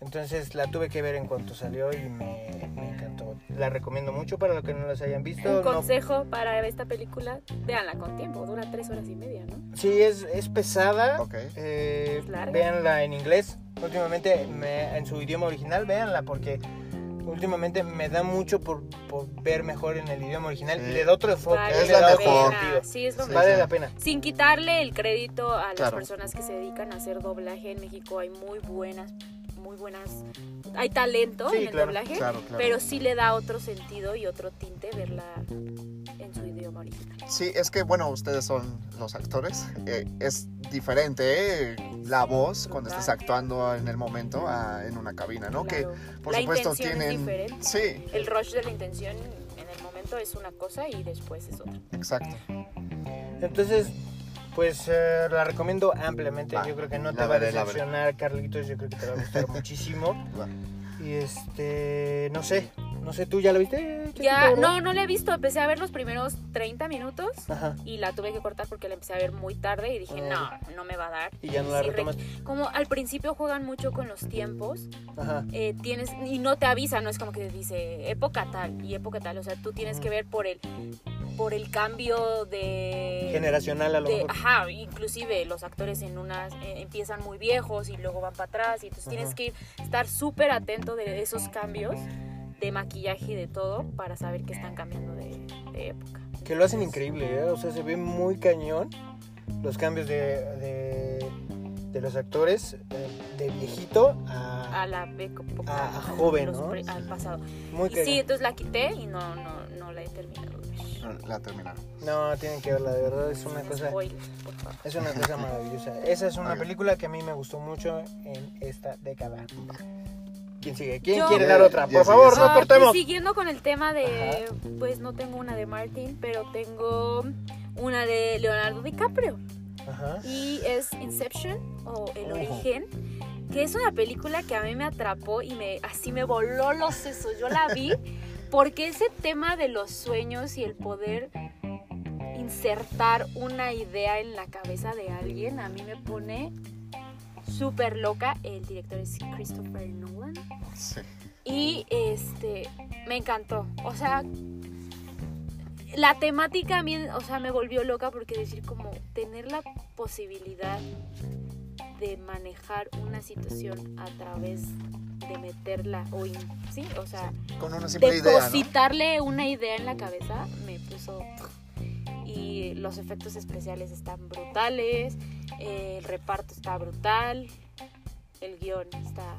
Entonces la tuve que ver en cuanto salió y me, me encantó. La recomiendo mucho para los que no las hayan visto.
Un
No-
consejo para esta película, véanla con tiempo, dura tres horas y media, ¿no?
sí, es, es pesada.
Ok.
Eh,
Es larga.
véanla en inglés. Últimamente me- en su idioma original, véanla porque últimamente me da mucho por, por ver mejor en el idioma original
Sí.
y le da otro enfoque.
Vale
Es la mejor.
Sí, es lo
Sí,
mejor.
Vale
sí.
la pena.
Sin quitarle el crédito a las
Claro.
personas que se dedican a hacer doblaje en México, hay muy buenas, muy buenas, hay talento
Sí,
en el
claro,
doblaje,
Claro, claro.
pero sí le da otro sentido y otro tinte verla en su idioma original.
Sí, es que, bueno, ustedes son los actores. eh, es diferente eh, la voz cuando estás actuando en el momento a- en una cabina, ¿no?
Claro.
Que, por
la
supuesto, tienen...
es diferente.
Sí,
El rush de la intención en el momento es una cosa y después es otra.
Exacto.
Entonces, pues eh, la recomiendo ampliamente.
Va,
yo creo que no te va a decepcionar, Carlitos. Yo creo que te va a gustar muchísimo.
Va.
Y este, no sé, no sé, ¿tú ya la viste?
Ya, no, no la he visto. Empecé a ver los primeros 30 minutos
Ajá.
y la tuve que cortar porque la empecé a ver muy tarde y dije,
Ah.
no, no me va a dar.
Y ya no la
Sí, re-
retomas.
Como al principio juegan mucho con los tiempos,
Ajá.
eh, tienes y no te avisa, no es como que te dice época tal y época tal, o sea, tú tienes que ver por el por el cambio de
Generacional a lo
de-
mejor.
ajá, inclusive los actores en unas eh, empiezan muy viejos y luego van para atrás y entonces tienes que ir, estar súper atento de esos cambios de maquillaje y de todo para saber que están cambiando de, de época.
Que lo hacen increíble, ¿eh? O sea, se ve muy cañón los cambios de, de, de los actores eh, de viejito a...
A la
A- a joven, ¿no?
al pasado.
Muy
Y
cañón.
sí, entonces la quité y no no no la he terminado.
La terminaron.
No, tienen que verla, de verdad, es una cosa... Es una cosa maravillosa. Esa es una película que a mí me gustó mucho en esta década. ¿Quién sigue? ¿Quién
Yo-
quiere dar otra? Por favor, no
Ah,
cortemos.
pues siguiendo con el tema de, pues no tengo una de Martin, pero tengo una de Leonardo DiCaprio
Ajá.
y es Inception o El. Origen, que es una película que a mí me atrapó y me así me voló los sesos. Yo la vi porque ese tema de los sueños y el poder insertar una idea en la cabeza de alguien a mí me pone súper loca. El director es Christopher Nolan.
Sí.
Y este, me encantó. O sea, la temática a mí, o sea, me volvió loca porque decir como tener la posibilidad de manejar una situación a través de meterla o in- sí, o sea,
Con una simple idea, ¿no?
depositarle una idea en la cabeza me puso y los efectos especiales están brutales, el reparto está brutal, el guion está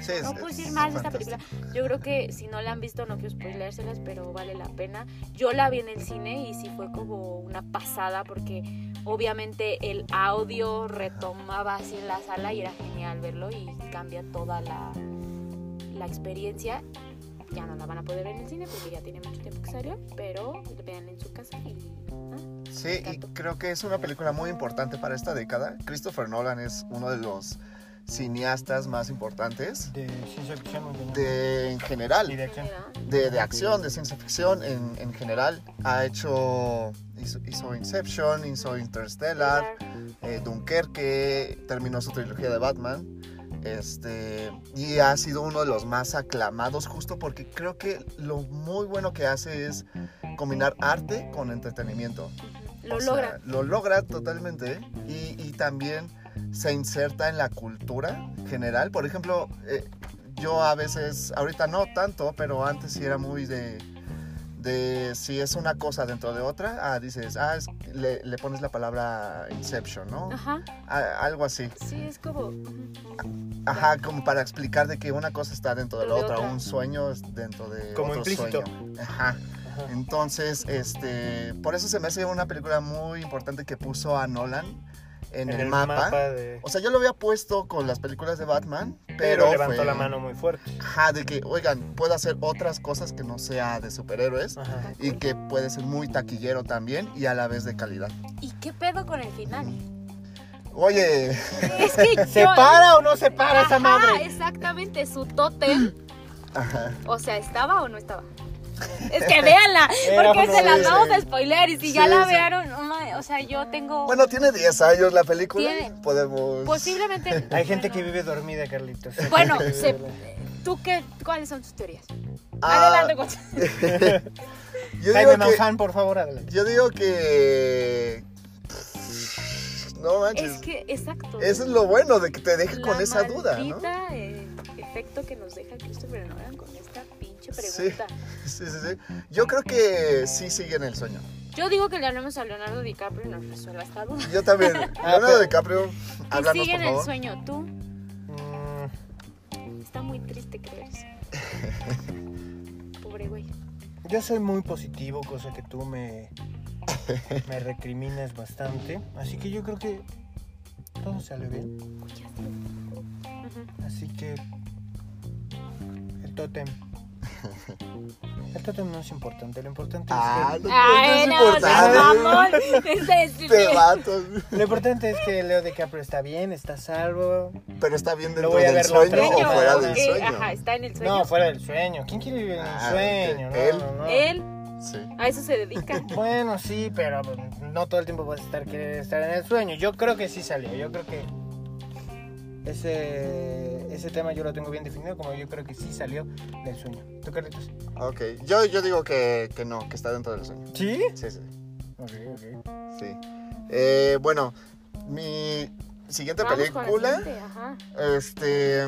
Sí,
no puedo decir más de esta película. Yo creo que si no la han visto, no quiero spoilérselas, pero vale la pena. Yo la vi en el cine y sí fue como una pasada porque obviamente el audio retomaba así en la sala y era genial verlo y cambia toda la, la experiencia. Ya no la van a poder ver en el cine porque ya tiene mucho tiempo que salió, pero veanla en su casa y... ah,
Sí, y creo que es una película muy importante para esta década. Christopher Nolan es uno de los cineastas más importantes
De ciencia ficción.
de, en general.
Y de acción.
de, de acción, de ciencia ficción en, en general. Ha hecho, hizo, hizo Inception, hizo Interstellar, eh, Dunkerque, terminó su trilogía de Batman. Este, y ha sido uno de los más aclamados justo porque creo que lo muy bueno que hace es combinar arte con entretenimiento.
Lo
O sea,
logra.
lo logra totalmente y, y también se inserta en la cultura general. Por ejemplo, eh, yo a veces, ahorita no tanto, pero antes sí era muy de, de si es una cosa dentro de otra, ah, dices, ah, es- le, le pones la palabra Inception, ¿no?
Ajá,
Ah, algo así.
sí, es como...
Ajá, como para explicar de que una cosa está dentro de la
de
otra,
otra.
un sueño es dentro de
Como
otro
implícito.
sueño. Ajá.
Ajá.
Entonces, este, por eso se me hace una película muy importante que puso a Nolan en, el, mapa.
de...
O sea, yo lo había puesto con las películas de Batman, pero,
Pero levantó
fue-
la mano muy fuerte.
Ajá, de que, oigan, puedo hacer otras cosas que no sea de superhéroes
Ajá.
y que puede ser muy taquillero también y a la vez de calidad.
¿Y qué pedo con el final?
Oye,
Es que
¿Se
yo-
para o no se para esa madre?
exactamente, su tótem.
ajá.
O sea, ¿estaba o no estaba? Es que véanla, porque se las vamos a spoiler y si ya la
sí.
vieron, o sea, yo tengo
Bueno, tiene 10 años la película.
Tiene-
Podemos.
posiblemente
Hay gente
bueno,
que vive dormida, Carlitos.
Bueno, se-. ¿tú qué cuáles son tus teorías?
Ah,
Adelante, Gonzalo.
Yo digo, que,
por favor, adelante.
yo digo que. No manches.
Es que exacto.
Eso es lo bueno de que te deje
La
con esa duda, ¿no?
maldita, eh, efecto que nos deja Christopher Nolan
Sí.
pregunta.
Sí, sí, sí. Yo creo que sí sigue en el sueño.
Yo digo que le hablemos a Leonardo DiCaprio y nos resuelva esta duda.
Yo también. Leonardo DiCaprio, háblanos,
sigue
por
en el
favor.
sueño. Tú,
Mm,
está muy triste creer eso. Pobre güey.
Yo soy muy positivo, cosa que tú me, me recriminas bastante. Así que yo creo que todo sale bien. Así que el tótem. El tótem no es importante, lo importante
Ah,
es
no,
que...
Ay,
no
no, mamón. Este.
Lo importante es que Leo DiCaprio está bien, está salvo.
Pero está bien dentro del sueño o fuera del sueño.
Ajá, está en el sueño.
No, fuera del sueño. ¿Quién quiere vivir en el
Ah,
sueño?
Él.
no, no.
Él
Sí.
a eso se dedica.
Bueno, sí, pero no todo el tiempo vas a estar querer estar en el sueño. Yo creo que sí salió. Yo creo que ese ese tema yo lo tengo bien definido como yo creo que sí salió del sueño. ¿Tú, Carlitos?
Ok. Yo, yo digo que, que no, que está dentro del sueño.
¿Sí?
Sí, sí.
Ok, ok.
sí. Eh, bueno, mi siguiente
Vamos con la
película.
siguiente, ajá.
Este.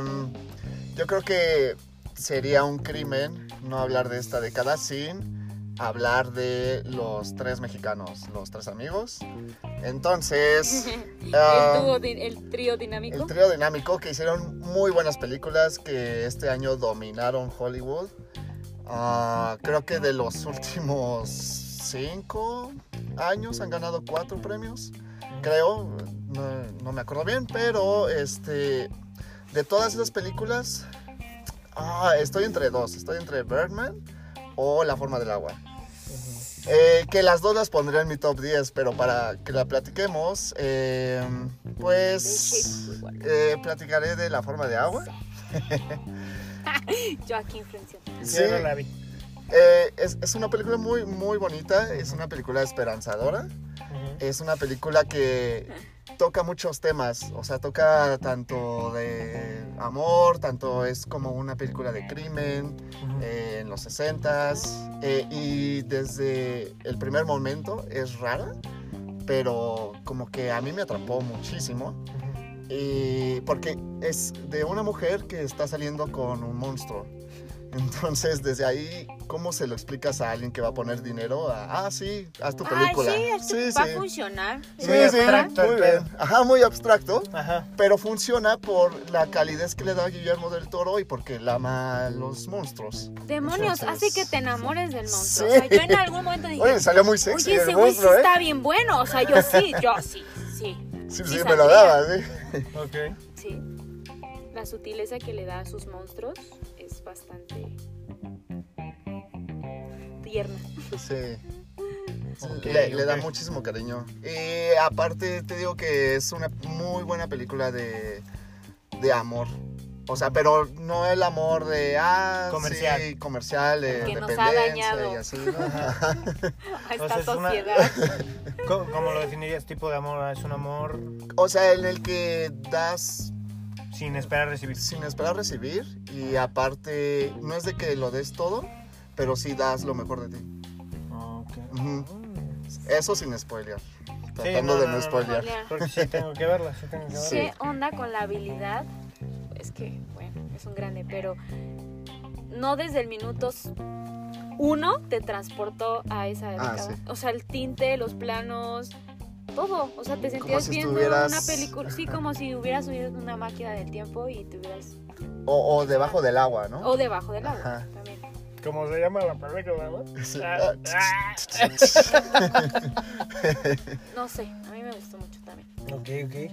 Yo creo que sería un crimen no hablar de esta década sin hablar de los tres mexicanos, los tres amigos. Entonces. ah,
el, trío dinámico.
El trío dinámico que hicieron muy buenas películas que este año dominaron Hollywood. Ah, creo que de los últimos cinco años han ganado cuatro premios. Creo, no, no me acuerdo bien, pero este de todas esas películas, ah, estoy entre dos. Estoy entre Birdman o La forma del agua. Eh, que las dos las pondré en mi top 10, pero para que la platiquemos, eh, pues eh, platicaré de la forma de agua.
Yo aquí influencio.
Sí, yo no la vi.
Eh, es, es una película muy, muy bonita, es una película esperanzadora, es una película que toca muchos temas, o sea, toca tanto de amor, tanto es como una película de crimen
Ujú.
eh, en los 60s y desde el primer momento es rara, pero como que a mí me atrapó muchísimo.
Ujú.
Y porque es de una mujer que está saliendo con un monstruo. Entonces, desde ahí, ¿cómo se lo explicas a alguien que va a poner dinero? A, ah, sí, haz tu película.
Ay, sí, esto va a funcionar.
Sí,
Muy
sí,
abstracto
muy bien. Ajá, muy abstracto,
Ajá.
pero funciona por la calidez que le da Guillermo del Toro y porque él ama a los monstruos.
Demonios,
Entonces-
hace que te enamores del monstruo.
Sí.
O sea, yo en algún momento dije,
Oye, salió muy sexy
oye,
el
ese güey sí
¿eh?
está bien bueno. O sea, yo sí, yo sí, sí.
Sí,
sí
sí, me lo daba, sí.
Ok.
Sí. La sutileza que le da a sus monstruos es bastante tierna.
Sí. Le, le da muchísimo cariño. Y aparte te digo que es una muy buena película de, de amor. O sea, pero no el amor de ah,
Comercial.
sí, comercial, de
Que nos ha
dependencia
dañado.
y así. ¿no?
A esta
sea, es una-
sociedad.
¿Cómo, cómo lo definirías? ¿Tipo de amor? ¿Es un amor
o sea, en el que das
sin esperar recibir?
sin esperar recibir y aparte no es de que lo des todo, pero sí das lo mejor de ti.
Ok.
Ujú. Eso sin spoiler.
no,
Tratando de
no,
no,
no, no.
spoilear.
Porque sí tengo que verla, sí tengo que verla.
Sí.
¿Qué onda con la habilidad? Es que, bueno, es un grande, pero no desde el minuto uno te transportó a esa época.
sí.
O sea, el tinte, los planos, todo. O sea, te
Como
sentías
si
viendo
estuvieras-
una película. Sí, como si hubieras subido en una máquina del tiempo y te hubieras.
O, o debajo del agua, ¿no?
O debajo del agua
Ajá.
también.
¿Cómo se llama la película, no?
Sí.
Ah,
No sé, a mí me gustó mucho también.
Ok, ok.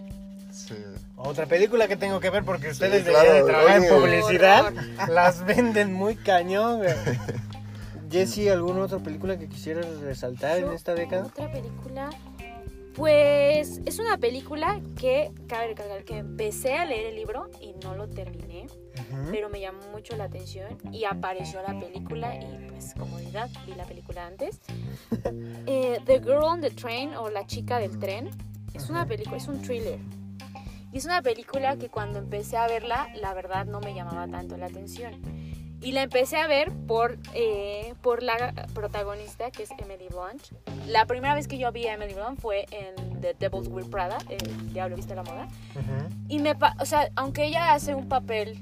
Sí.
Otra película que tengo que ver porque ustedes
claro,
deberían de trabajar en publicidad. Las venden muy cañón, güey. Jessy, ¿alguna otra película que quisieras resaltar en
Yo,
esta década?
Otra película. Pues es una película que, cabe recalcar que empecé a leer el libro y no lo terminé, pero me llamó mucho la atención y apareció la película y pues comodidad, vi la película antes. Eh, the Girl on the Train o La chica del tren es una película, es un thriller. Y es una película que cuando empecé a verla, la verdad no me llamaba tanto la atención. Y la empecé a ver por, eh, por la protagonista, que es Emily Blunt. La primera vez que yo vi a Emily Blunt fue en The Devil's Wear Prada, El Diablo Viste la Moda.
Ujú.
Y me, o sea, aunque ella hace un papel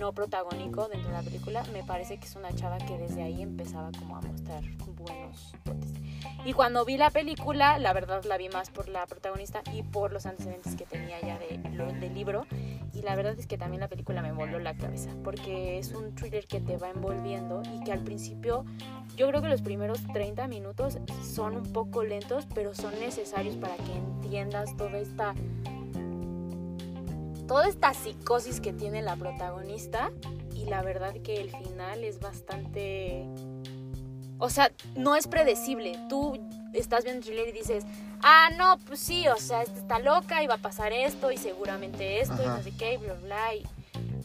no protagónico dentro de la película, me parece que es una chava que desde ahí empezaba como a mostrar buenos dotes. Y cuando vi la película, la verdad la vi más por la protagonista y por los antecedentes que tenía ya de, del libro. Y la verdad es que también la película me voló la cabeza, porque es un thriller que te va envolviendo y que al principio, yo creo que los primeros 30 minutos son un poco lentos, pero son necesarios para que entiendas toda esta toda esta psicosis que tiene la protagonista y la verdad que el final es bastante... O sea, no es predecible. Tú estás viendo el thriller y dices, ah, no, pues sí, o sea, esta está loca y va a pasar esto y seguramente esto y
Ajá.
no sé qué, y bla, bla. Y,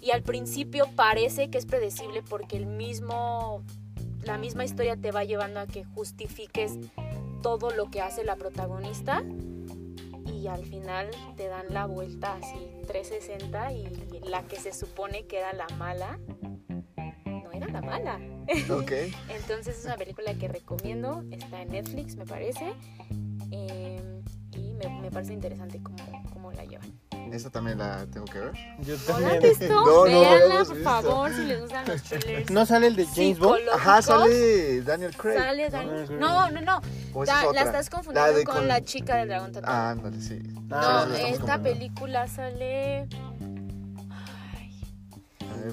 y al principio parece que es predecible porque el mismo, la misma historia te va llevando a que justifiques todo lo que hace la protagonista y al final te dan la vuelta así 360 y la que se supone que era la mala no la mala.
Ok.
Entonces es una película que recomiendo, está en Netflix me parece eh, y me, me parece interesante cómo, cómo la llevan.
Esa también la tengo que ver.
Yo
¿No la
también.
No, no, no la
Véanla,
hemos
por
visto.
favor, si les gustan los trailers.
¿No sale el de James Bond?
Ajá, sale Daniel Craig.
Sale
¿no?
Dan- No, no, no.
¿O esa
Da-
es
la estás confundiendo
de
con, la chica del dragón tatuado.
Ah, ándale, sí.
no,
Ah,
sí, la estamos
esta película sale.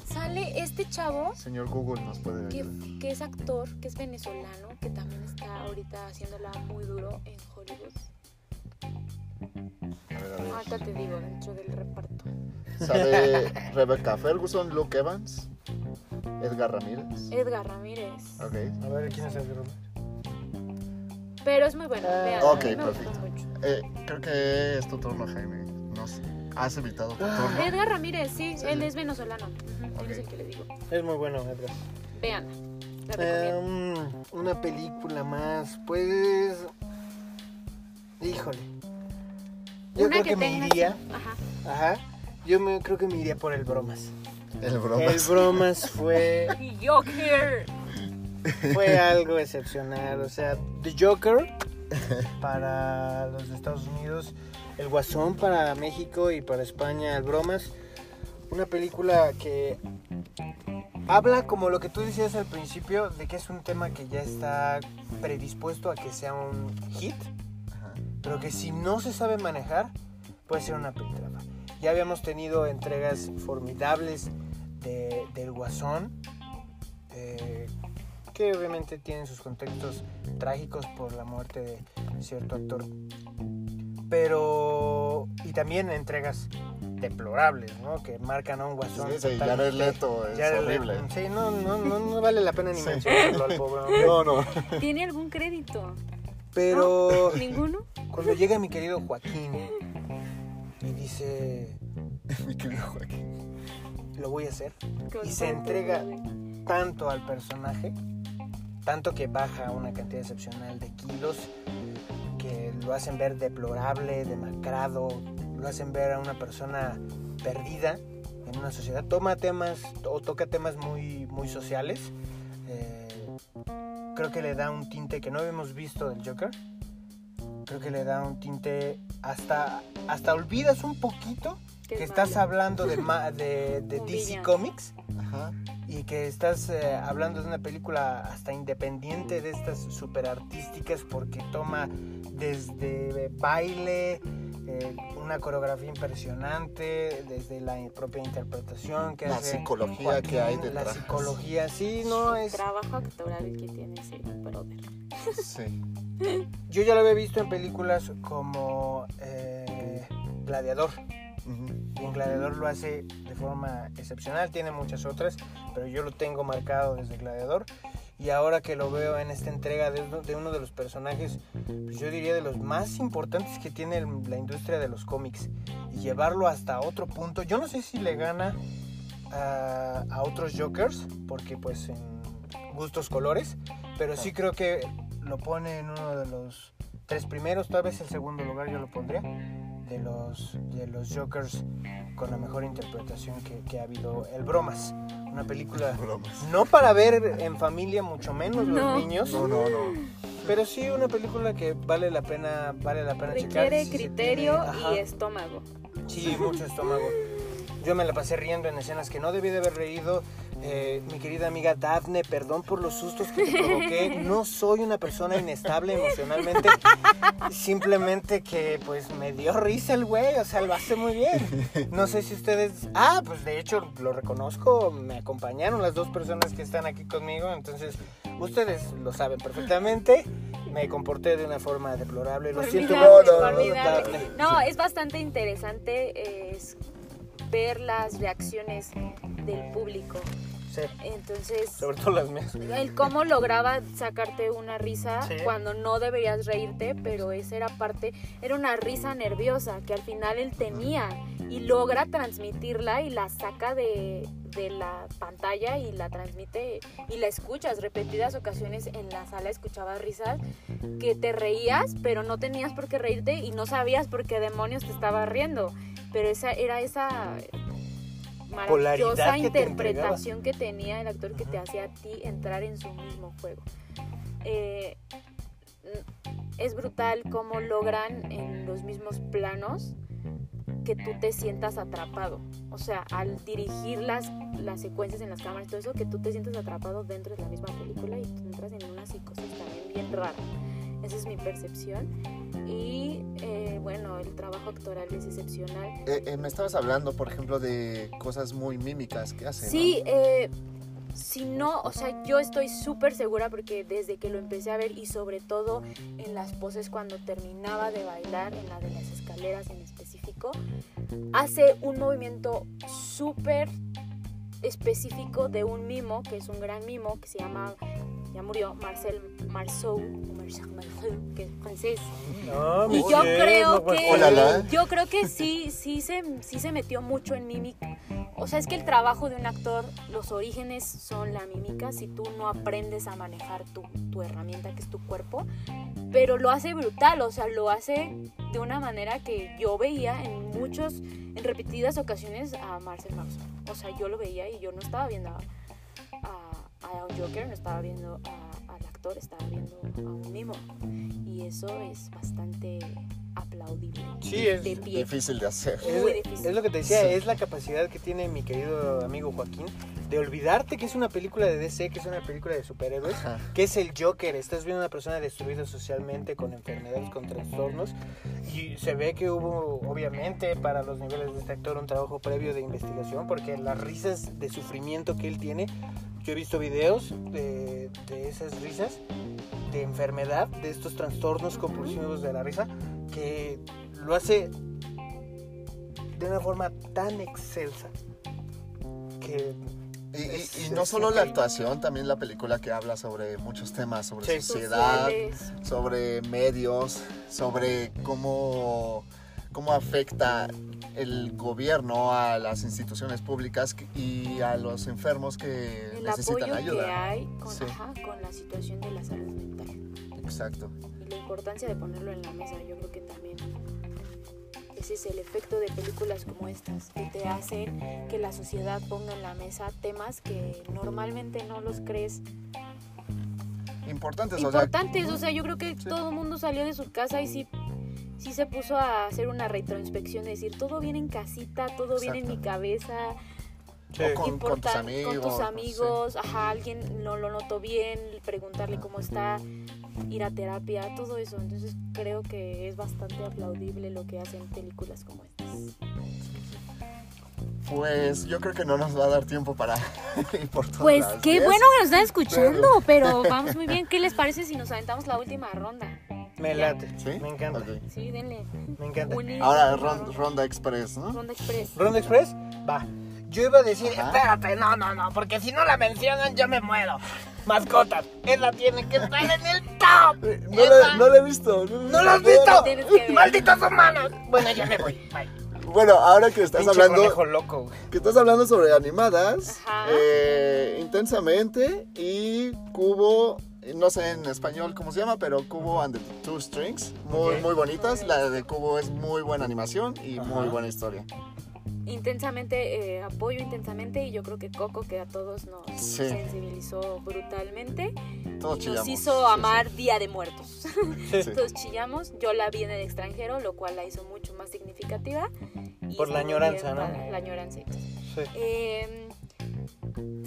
Sale este chavo
señor Google nos puede
que, que es actor, que es venezolano, que también está ahorita haciéndola muy duro en Hollywood.
A ver, a ver.
Ahorita te digo, dentro del reparto.
Sale Rebecca Ferguson, Luke Evans, Edgar Ramírez.
Edgar Ramírez.
Ok.
A ver, ¿quién es el grupo?
Pero es muy bueno,
Ah,
vean.
ok, perfecto.
mucho.
Eh, creo que es tu turno, Jaime. Nos has evitado tu turno.
Edgar Ramírez, sí,
Sí.
él es venezolano. Él Es el que le digo.
Es muy bueno, Edgar.
Vean.
Eh, una película más, pues... Híjole. Yo
Una
creo que, me iría...
Ajá.
Ajá. Yo me, creo que me iría por el bromas.
El broma.
El bromas fue,
Joker.
fue algo excepcional. O sea, The Joker para los de Estados Unidos, El Guasón para México y para España, El Bromas. Una película que habla como lo que tú decías al principio, de que es un tema que ya está predispuesto a que sea un hit,
Ajá.
pero que si no se sabe manejar, puede ser una película. Ya habíamos tenido entregas formidables de, del Guasón, eh, que obviamente tienen sus contextos trágicos por la muerte de cierto actor. Pero, y también entregas deplorables, ¿no? Que marcan a un Guasón.
Sí, sí,
totalmente-
Jared Leto es
Jared
horrible.
Sí, no, no, no, no vale la pena ni
Sí.
mencionarlo al pobre hombre.
No, no.
¿Tiene algún crédito?
Pero
¿Ninguno?
cuando llega mi querido Joaquín y dice,
Mi querido Joaquín.
lo voy a hacer,
Con
y se entrega tanto al personaje, tanto que baja una cantidad excepcional de kilos, que lo hacen ver deplorable, demacrado, lo hacen ver a una persona perdida en una sociedad. Toma temas o toca temas muy, muy sociales. eh, creo que le da un tinte que no habíamos visto del Joker. Creo que le da un tinte hasta hasta olvidas un poquito
Que
que
es
estás
malo.
hablando de, ma- de, de DC
villano.
Comics
Ajá.
y que estás eh, hablando de una película hasta independiente de estas super artísticas porque toma desde baile, eh, una coreografía impresionante, desde la propia interpretación que
La
hace
psicología que hay
Joaquín, La
detrás.
psicología, sí, no
El
es...
trabajo actoral que tiene ese brother.
Sí.
Yo ya lo había visto en películas como eh, Gladiador. Y en Gladiador lo hace de forma excepcional, tiene muchas otras, pero yo lo tengo marcado desde Gladiador. Y ahora que lo veo en esta entrega de uno de, los personajes, pues yo diría de los más importantes que tiene la industria de los cómics, y llevarlo hasta otro punto, yo no sé si le gana a, a otros Jokers, porque pues en gustos colores, pero sí creo que lo pone en uno de los tres primeros, tal vez el segundo lugar yo lo pondría de los, de los Jokers con la mejor interpretación que, que ha habido. El Bromas, una película
Bromas.
no para ver en familia, mucho menos
No.
los niños,
No, no, no.
pero sí una película que vale la pena, vale la pena checar.
Requiere
si
criterio
tiene-
y estómago.
Sí, mucho estómago. Yo me la pasé riendo en escenas que no debí de haber reído. Eh, mi querida amiga Daphne, perdón por los sustos que te provoqué. No soy una persona inestable emocionalmente. Simplemente que pues me dio risa el güey, o sea, lo hace muy bien. No sé si ustedes... Ah, pues de hecho lo reconozco, me acompañaron las dos personas que están aquí conmigo, entonces ustedes lo saben perfectamente. Me comporté de una forma deplorable, lo siento
formidable.
Daphne.
No, es bastante interesante. Es ver las reacciones del público.
Sí,
Entonces,
sobre todo las mías.
el cómo lograba sacarte una risa
Sí.
cuando no deberías reírte, pero esa era parte, era una risa nerviosa que al final él tenía y logra transmitirla y la saca de, de la pantalla y la transmite y la escuchas repetidas ocasiones en la sala escuchabas risas que te reías pero no tenías por qué reírte y no sabías por qué demonios te estabas riendo pero esa era esa maravillosa
te
interpretación que tenía el actor que te hacía a ti entrar en su mismo juego. Eh, es brutal cómo logran en los mismos planos que tú te sientas atrapado. O sea, al dirigir las, las secuencias en las cámaras todo eso, que tú te sientas atrapado dentro de la misma película y tú entras en una psicosis también bien rara. Esa es mi percepción. Y eh, bueno, el trabajo actoral es excepcional.
Eh, eh, me estabas hablando, por ejemplo, de cosas muy mímicas que hacen.
Sí, eh, si no, o sea, yo estoy súper segura porque desde que lo empecé a ver y sobre todo en las poses cuando terminaba de bailar, en la de las escaleras en específico, hace un movimiento súper específico de un mimo, que es un gran mimo, que se llama, ya murió, Marcel Marceau, o Marcel Marceau, que es francés.
No,
Y
mi
yo
cielo,
creo
pues,
que yo creo que sí, sí se, sí se metió mucho en mímica. O sea, es que el trabajo de un actor, los orígenes son la mímica, si tú no aprendes a manejar tu, tu herramienta que es tu cuerpo, pero lo hace brutal, o sea, lo hace de una manera que yo veía en muchos, en repetidas ocasiones a Marcel Marceau. O sea, yo lo veía y yo no estaba viendo a, un Joker, no estaba viendo a- al actor, estaba viendo a un mimo. Y eso es bastante aplaudible.
Sí, es
de pie.
Difícil de hacer.
Es,
Muy difícil.
es lo que te decía,
Sí.
es la capacidad que tiene mi querido amigo Joaquín de olvidarte que es una película de DC, que es una película de superhéroes,
Ajá.
que es el Joker. Estás viendo a una persona destruida socialmente, con enfermedades, con trastornos, y se ve que hubo, obviamente, para los niveles de este actor un trabajo previo de investigación, porque las risas de sufrimiento que él tiene, yo he visto videos de, de esas risas de enfermedad, de estos trastornos compulsivos de la risa, que lo hace de una forma tan excelsa que
Y, y- y no
es
solo la actuación, también la película que habla sobre muchos temas, sobre
Sí.
sociedad,
Sociales.
sobre medios, sobre cómo, cómo afecta el gobierno a las instituciones públicas que- y a los enfermos que
El
necesitan
apoyo que
ayuda.
hay con,
Sí.
ajá, con la situación de la salud mental.
Exacto.
y la importancia de ponerlo en la mesa. Yo creo que también ese es el efecto de películas como estas, que te hacen que la sociedad ponga en la mesa temas que normalmente no los crees
Importantes, o sea,
importantes. O sea, yo creo que todo el mundo salió de su casa y sí, sí se puso a hacer una retroinspección, de decir, todo viene en casita, todo viene en mi cabeza.
Sí.
O con-
importa-
tus amigos,
con tus amigos, ajá, alguien no lo notó bien, preguntarle cómo está, ir a terapia, todo eso. Entonces creo que es bastante aplaudible lo que hacen películas como estas.
pues yo creo que no nos va a dar tiempo para ir por todas
Pues
las
qué bueno que nos están escuchando, pero vamos muy bien. ¿Qué les parece si nos aventamos la última ronda?
me late,
¿Sí?
me encanta.
Sí, denle.
me encanta.
Ahora
ronda,
ron- ronda express, ¿no?
ronda express.
¿Ronda Express? Va. Yo iba a decir,
Ajá.
Espérate, no, no, no, porque si no la mencionan yo me muero. Mascotas, esa tiene que estar en el top.
Eh, No la, no la he visto. No,
¿No lo has visto?
ver.
¡Malditos humanos! Bueno, ya me voy. Bye.
Bueno, ahora que estás
pinche
hablando,
loco.
que estás hablando sobre animadas,
Ajá.
eh, intensamente y Cubo, no sé en español cómo se llama, pero Cubo and the Two Strings, muy muy bonitas. La de Cubo es muy buena animación y
Ajá.
muy buena historia.
Intensamente, eh, apoyo intensamente y yo creo que Coco que a todos nos
Sí.
sensibilizó brutalmente
Todos
y nos hizo
Sí,
amar Día de Muertos. Todos chillamos, yo la vi en el extranjero, lo cual la hizo mucho más significativa. y
Por la añoranza, ¿no?
La añoranza.
Sí.
Eh,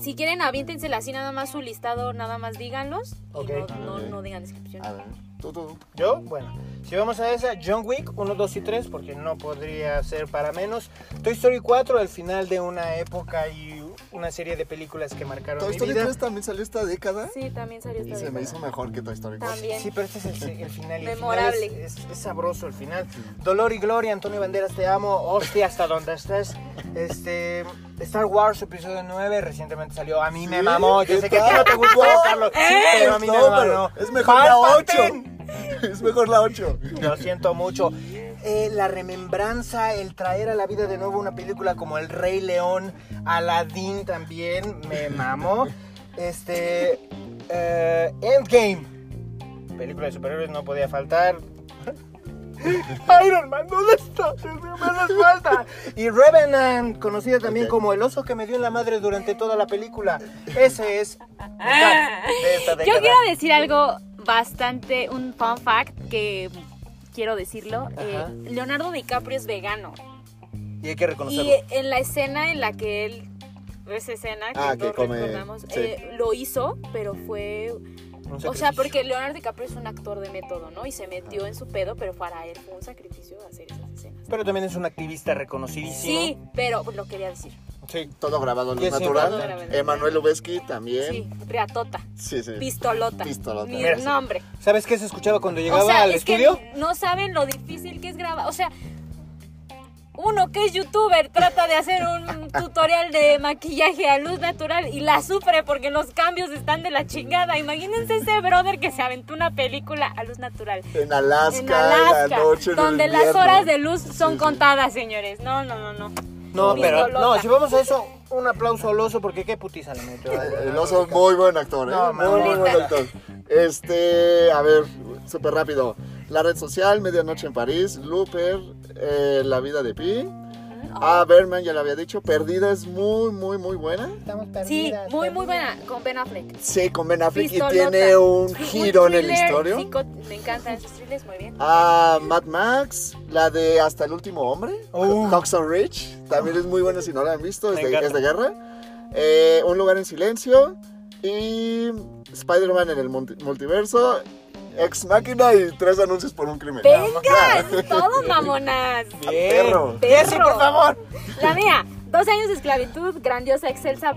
si quieren, aviéntensela así nada más su listado, nada más díganlos. Y
Ok.
no, no, no digan descripción.
A ver, tú, tú.
Yo, bueno, si vamos a esa, John Wick 1, 2 y 3, porque no podría ser para menos. Toy Story 4, el final de una época y una serie de películas que marcaron
Toy
mi
Story
vida.
3 también salió esta década
Sí, también salió
y
esta
se me
década.
hizo mejor que Toy Story 4.
También.
Sí, pero este es el, el final. y el
Memorable.
final es, es- es sabroso el final. Dolor y gloria, Antonio Banderas, te amo. Hostia, hasta donde estés. Este, Star Wars episodio 9 recientemente salió. A mí me
¿Sí?
mamó. Yo
¿Qué
sé que a ti
tal?
no te gustó. Carlos. Sí, pero a mí me
No,
mamó.
pero es mejor la 8. Es mejor la 8.
Lo siento mucho. Eh, la remembranza, el traer a la vida de nuevo una película como El Rey León, Aladdin también, me mamó. Este. eh, Endgame. Película de superhéroes no podía faltar. Iron Man, ¿dónde está? Me hace falta. Y Revenant, conocida también como el oso que me dio en la madre durante toda la película. Ese es top de esta
Yo quiero decir algo bastante, un fun fact que quiero decirlo. Eh. Leonardo DiCaprio es vegano.
Y hay que reconocerlo.
Y en la escena en la que él, esa escena que
Ah, que
todos
come,
recordamos,
sí.
eh, lo hizo, pero fue...
Un
O sea, porque Leonardo DiCaprio es un actor de método, ¿no? Y se metió en su pedo, pero para él fue un sacrificio hacer esas escenas.
Pero también es un activista reconocidísimo.
Sí, pero lo quería decir.
Sí.
Todo grabado en luz natural. Emanuel Lubezki también.
Sí, riatota,
Sí, sí.
pistolota.
Pistolota.
Mira,
nombre.
¿Sabes qué se escuchaba cuando llegaba
o sea,
al
es
estudio?
que no saben lo difícil que es grabar. O sea, uno que es youtuber trata de hacer un tutorial de maquillaje a luz natural y la sufre porque los cambios están de la chingada. Imagínense ese brother que se aventó una película a luz natural.
En Alaska,
En Alaska,
la noche en el
donde las horas de luz son
sí.
contadas, señores. No, no, no, no.
No, pero no, si vamos a eso, un aplauso al oso porque qué putiza le metió.
El oso es muy buen actor, ¿eh?
No,
muy, muy buen actor. Este, a ver, súper rápido. La red social, Medianoche en París, Looper, eh, La vida de Pi. Ah, Berman, ya lo había dicho. Perdida es muy, muy, muy buena.
Estamos
Sí, muy, muy buena con Ben Affleck.
Sí, con Ben Affleck y tiene un giro en el historia.
Me encantan esos thrillers, muy bien.
Ah, Mad Max, la de Hasta el último hombre,
Uh.
Hawkson Ridge, también es muy buena si no la han visto, es de, es de guerra. Eh, un lugar en silencio y Spider-Man en el multi- multiverso, Ex Máquina y tres anuncios por un crimen.
¡Venga! eso todo, mamonas.
Bien.
perro.
Jessy, por favor.
La mía, dos años de esclavitud, grandiosa, excelsa.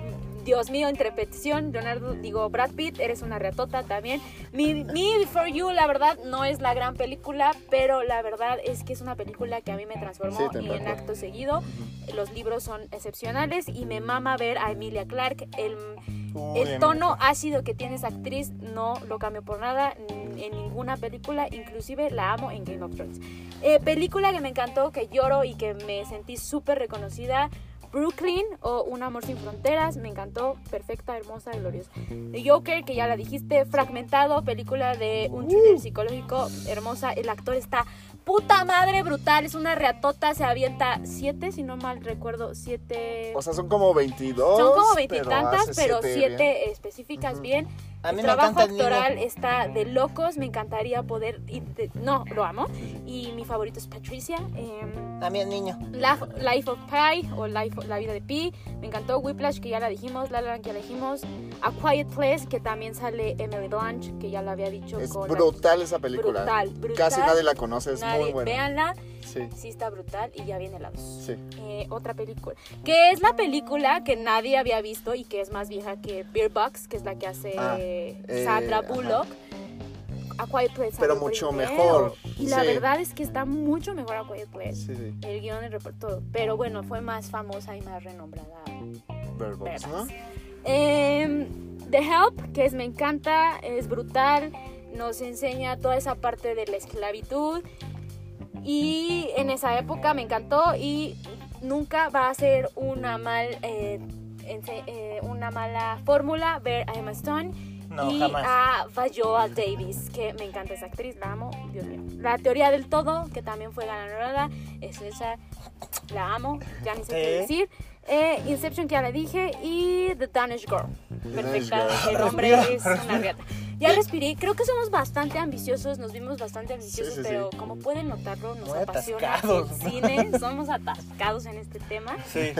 Dios mío, interpretación, Leonardo, digo, Brad Pitt, eres una reatota también. Me, Me Before You, la verdad, no es la gran película, pero la verdad es que es una película que a mí me transformó
Sí,
en acto seguido. Los libros son excepcionales y me mama ver a Emilia Clarke. El, el tono ácido que tiene esa actriz no lo cambio por nada en ninguna película, inclusive la amo en Game of Thrones. Eh, película que me encantó, que lloro y que me sentí súper reconocida. Brooklyn o Un amor sin fronteras, me encantó, perfecta, hermosa, gloriosa. The Joker, que ya la dijiste, fragmentado, película de un thriller psicológico, hermosa, el actor está puta madre brutal, es una reatota, se avienta siete, si no mal recuerdo, siete...
O sea, son como 22.
Son como
pero
veintitantas,
hace
pero
siete bien.
específicas bien.
A mí
el
me
trabajo
niño.
actoral está de locos, me encantaría poder... ir de- no, lo amo. Y mi favorito es Patricia. em,
También niño.
La- Life of Pi o Life, La vida de Pi. Me encantó Whiplash, que ya la dijimos. La La Land, que ya la dijimos. A Quiet Place, que también sale Emily Blanche, que ya la había dicho.
Es
con
brutal esa película.
Brutal, brutal.
Casi nadie la conoce, es
Nadie-
muy buena.
Véanla,
Sí,
sí está brutal y ya viene la 2
sí.
eh, otra película, que es la película que nadie había visto y que es más vieja que Beer Box, que es la que hace
Ah,
eh,
eh,
Sandra
ajá.
Bullock. A Quiet Place
Pero mucho
primero.
mejor,
Y la
sí.
verdad es que está mucho mejor A Quiet Place.
Sí, sí.
El guion, el reporte, todo. Pero bueno, fue más famosa y más renombrada.
Bird Box, ¿no?
Em, The Help, que es me encanta, es brutal, nos enseña toda esa parte de la esclavitud y en esa época me encantó y nunca va a ser una mal eh, eh, una mala fórmula ver a Emma Stone
No,
y
jamás.
a Viola Davis, que me encanta esa actriz, la amo, Dios mío. La teoría del todo, que también fue ganadora, es esa, la amo, ya ni sé qué
Sí.
decir. Eh, Inception, que ya la dije, y The Danish Girl. Perfecta,
Girl.
el hombre
Respira,
es una gata. Ya respiré, creo que somos bastante ambiciosos, nos vimos bastante ambiciosos,
Sí, sí, sí.
pero como pueden notarlo, nos
Muy
apasiona
atascados.
el cine, somos atascados en este tema.
Sí.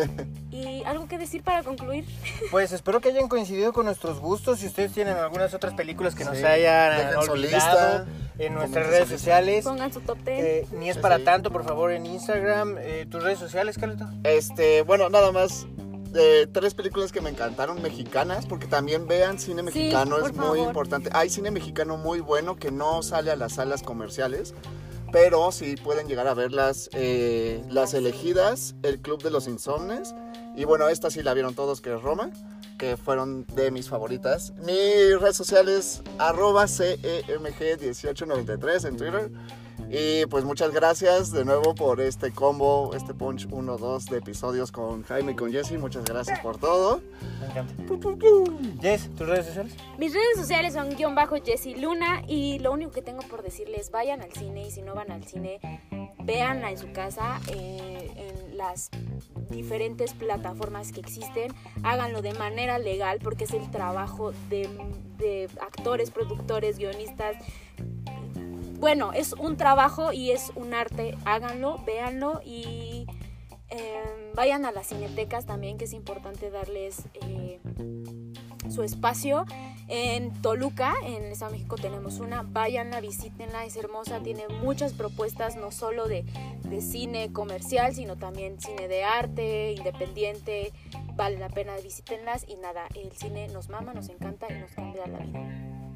¿Y algo que decir para concluir?
Pues espero que hayan coincidido con nuestros gustos. Si ustedes tienen algunas otras películas que nos hayan olvidado. En nuestras redes sociales.
Pongan su top 10.
Eh, ni es
Sí,
para
sí.
tanto, por favor, en Instagram. Eh, ¿Tus redes sociales, Carlito?
Este, bueno, nada más. de tres películas que me encantaron mexicanas, porque también vean cine mexicano,
por
es muy
favor.
importante. Hay cine mexicano muy bueno que no sale a las salas comerciales, pero sí pueden llegar a verlas, eh, Las Elegidas, El Club de los Insomnes, y bueno, esta sí la vieron todos, que es Roma, que fueron de mis favoritas. Mis redes sociales, arroba E CEMG1893 en Twitter. Y pues muchas gracias de nuevo por este combo, este punch 1-2 de episodios con Jaime y con Jesse. Muchas gracias por todo.
Me encanta. Jess, ¿tus redes sociales?
Mis redes sociales son guion bajo Jessie Luna y lo único que tengo por decirles, vayan al cine y si no van al cine, véanla en su casa, eh, en las diferentes plataformas que existen, háganlo de manera legal porque es el trabajo de, de actores, productores, guionistas. Bueno, es un trabajo y es un arte, háganlo, véanlo y eh, vayan a las cinetecas también, que es importante darles... eh, su espacio. En Toluca, en el Estado de México, tenemos una. Váyanla, visítenla, es hermosa. Tiene muchas propuestas, no solo de, de cine comercial, sino también cine de arte, independiente. Vale la pena, visítenlas. Y nada, el cine nos mama, nos encanta y nos cambia la vida.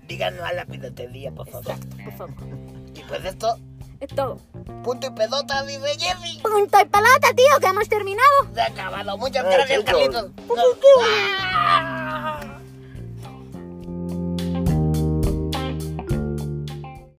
Díganos a la piratería, por favor.
Exacto, por favor.
Y pues esto,
Es todo.
punto y pelota, dice Jeffy.
Punto y pelota, tío, que hemos terminado.
Se ha acabado. Muchas gracias. Carlitos. No. ¡Ah!